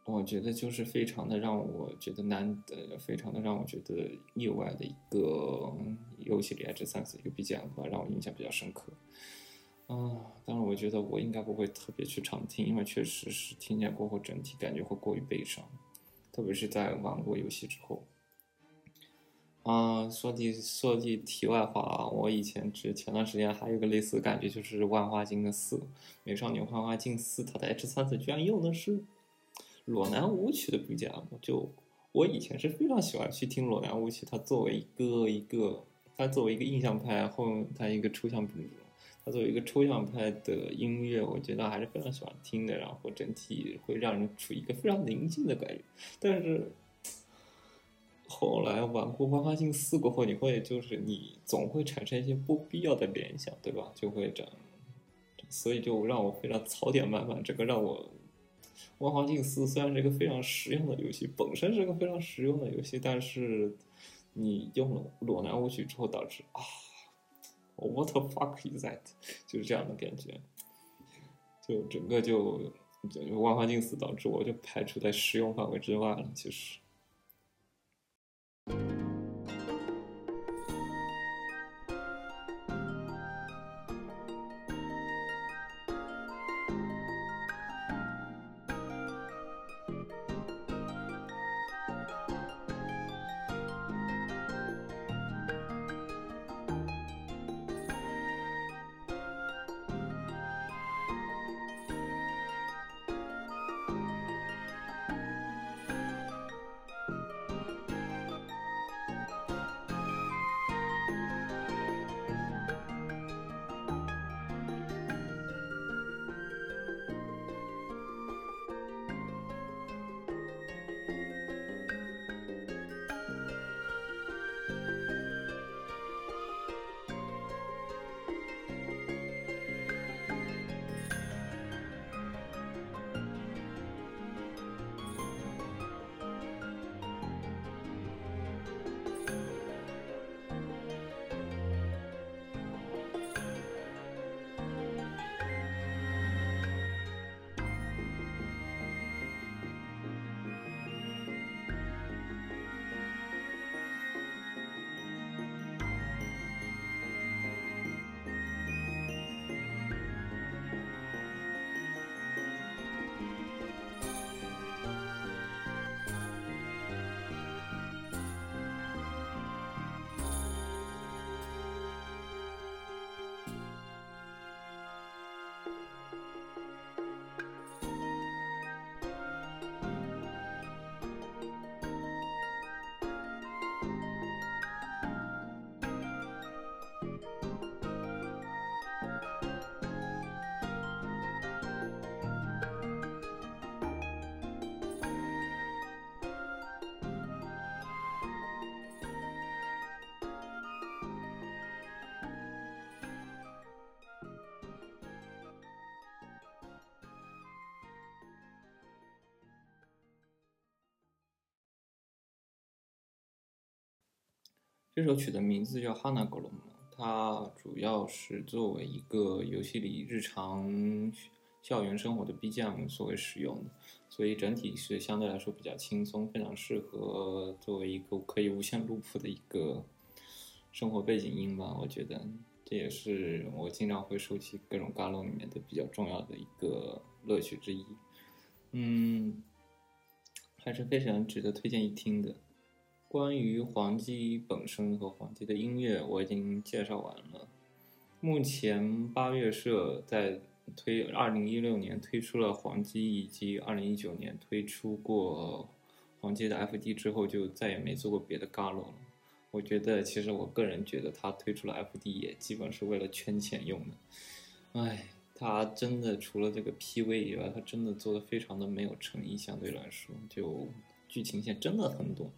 我觉得就是非常的让我觉得难得，非常的让我觉得意外的一个游戏里爱之层次一个 BGM 吧，让我印象比较深刻。啊，当然，我觉得我应该不会特别去常听，因为确实是听见过后，整体感觉会过于悲伤，特别是在玩过游戏之后。啊，说句说句题外话啊，我以前只前段时间还有个类似的感觉，就是《万花镜》的四《美少女万花镜四》，它的 H 三四居然用的是裸男舞曲的 BGM，就我以前是非常喜欢去听裸男舞曲，它作为一个一个，它作为一个印象派后，它一个抽象作为一个抽象派的音乐，我觉得还是非常喜欢听的，然后整体会让人处于一个非常宁静的感觉。但是后来玩过《万花镜四》过后，你会就是你总会产生一些不必要的联想，对吧？就会这样，所以就让我非常槽点满满。这个让我《万花镜四》虽然是一个非常实用的游戏，本身是个非常实用的游戏，但是你用了裸男舞曲之后，导致啊。What the fuck is that？就是这样的感觉，就整个就就万花镜似导致我就排除在实用范围之外了，其实。这首曲的名字叫《哈娜狗龙》，它主要是作为一个游戏里日常校园生活的 BGM 作为使用的，所以整体是相对来说比较轻松，非常适合作为一个可以无限 loop 的一个生活背景音吧。我觉得这也是我经常会收集各种嘎楼里面的比较重要的一个乐趣之一。嗯，还是非常值得推荐一听的。关于黄鸡本身和黄鸡的音乐，我已经介绍完了。目前八月社在推二零一六年推出了黄鸡，以及二零一九年推出过黄鸡的 FD 之后，就再也没做过别的 Galo 了。我觉得，其实我个人觉得他推出了 FD 也基本是为了圈钱用的。唉，他真的除了这个 PV 以外，他真的做的非常的没有诚意，相对来说，就剧情线真的很短。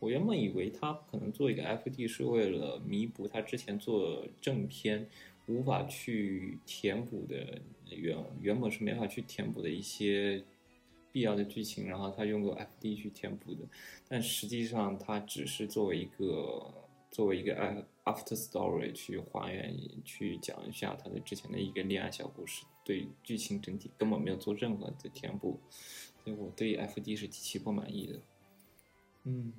我原本以为他可能做一个 FD 是为了弥补他之前做正片无法去填补的原原本是没法去填补的一些必要的剧情，然后他用个 FD 去填补的，但实际上他只是作为一个作为一个 after story 去还原去讲一下他的之前的一个恋爱小故事，对剧情整体根本没有做任何的填补，所以我对 FD 是极其不满意的。嗯。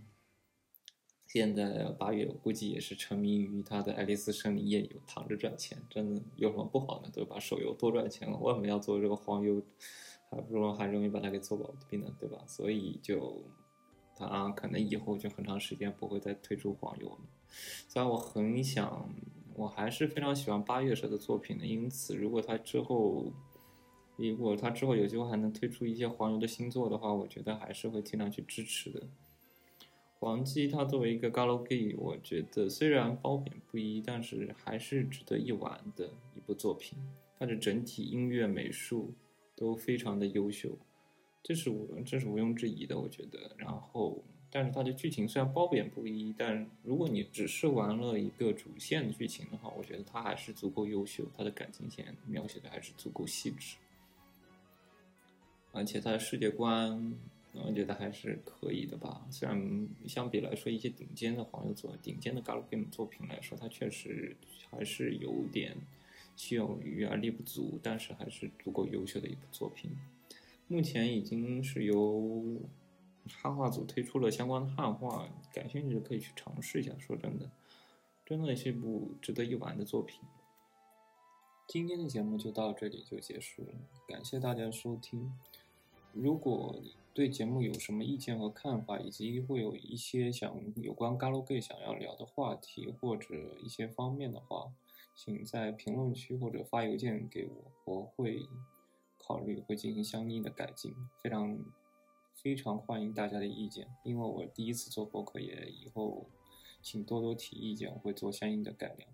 现在八月，估计也是沉迷于他的《爱丽丝森林夜游》，躺着赚钱，真的有什么不好呢？对吧手游多赚钱了，为什么要做这个黄油？还不如还容易把它给做保病呢，对吧？所以就他可能以后就很长时间不会再推出黄油了。虽然我很想，我还是非常喜欢八月社的作品的，因此如果他之后，如果他之后有机会还能推出一些黄油的新作的话，我觉得还是会尽量去支持的。黄鸡它作为一个 Galgame，我觉得虽然褒贬不一，但是还是值得一玩的一部作品。它的整体音乐、美术都非常的优秀，这是毋这是毋庸置疑的，我觉得。然后，但是它的剧情虽然褒贬不一，但如果你只是玩了一个主线剧情的话，我觉得它还是足够优秀，它的感情线描写的还是足够细致，而且它的世界观。我觉得还是可以的吧。虽然相比来说，一些顶尖的黄油作、顶尖的 galgame 作品来说，它确实还是有点心有余而力不足，但是还是足够优秀的一部作品。目前已经是由汉化组推出了相关的汉化，感兴趣的可以去尝试一下。说真的，真的是一部值得一玩的作品。今天的节目就到这里就结束了，感谢大家收听。如果对节目有什么意见和看法，以及会有一些想有关 Galgame 想要聊的话题或者一些方面的话，请在评论区或者发邮件给我，我会考虑会进行相应的改进。非常非常欢迎大家的意见，因为我第一次做博客，也以后请多多提意见，我会做相应的改良。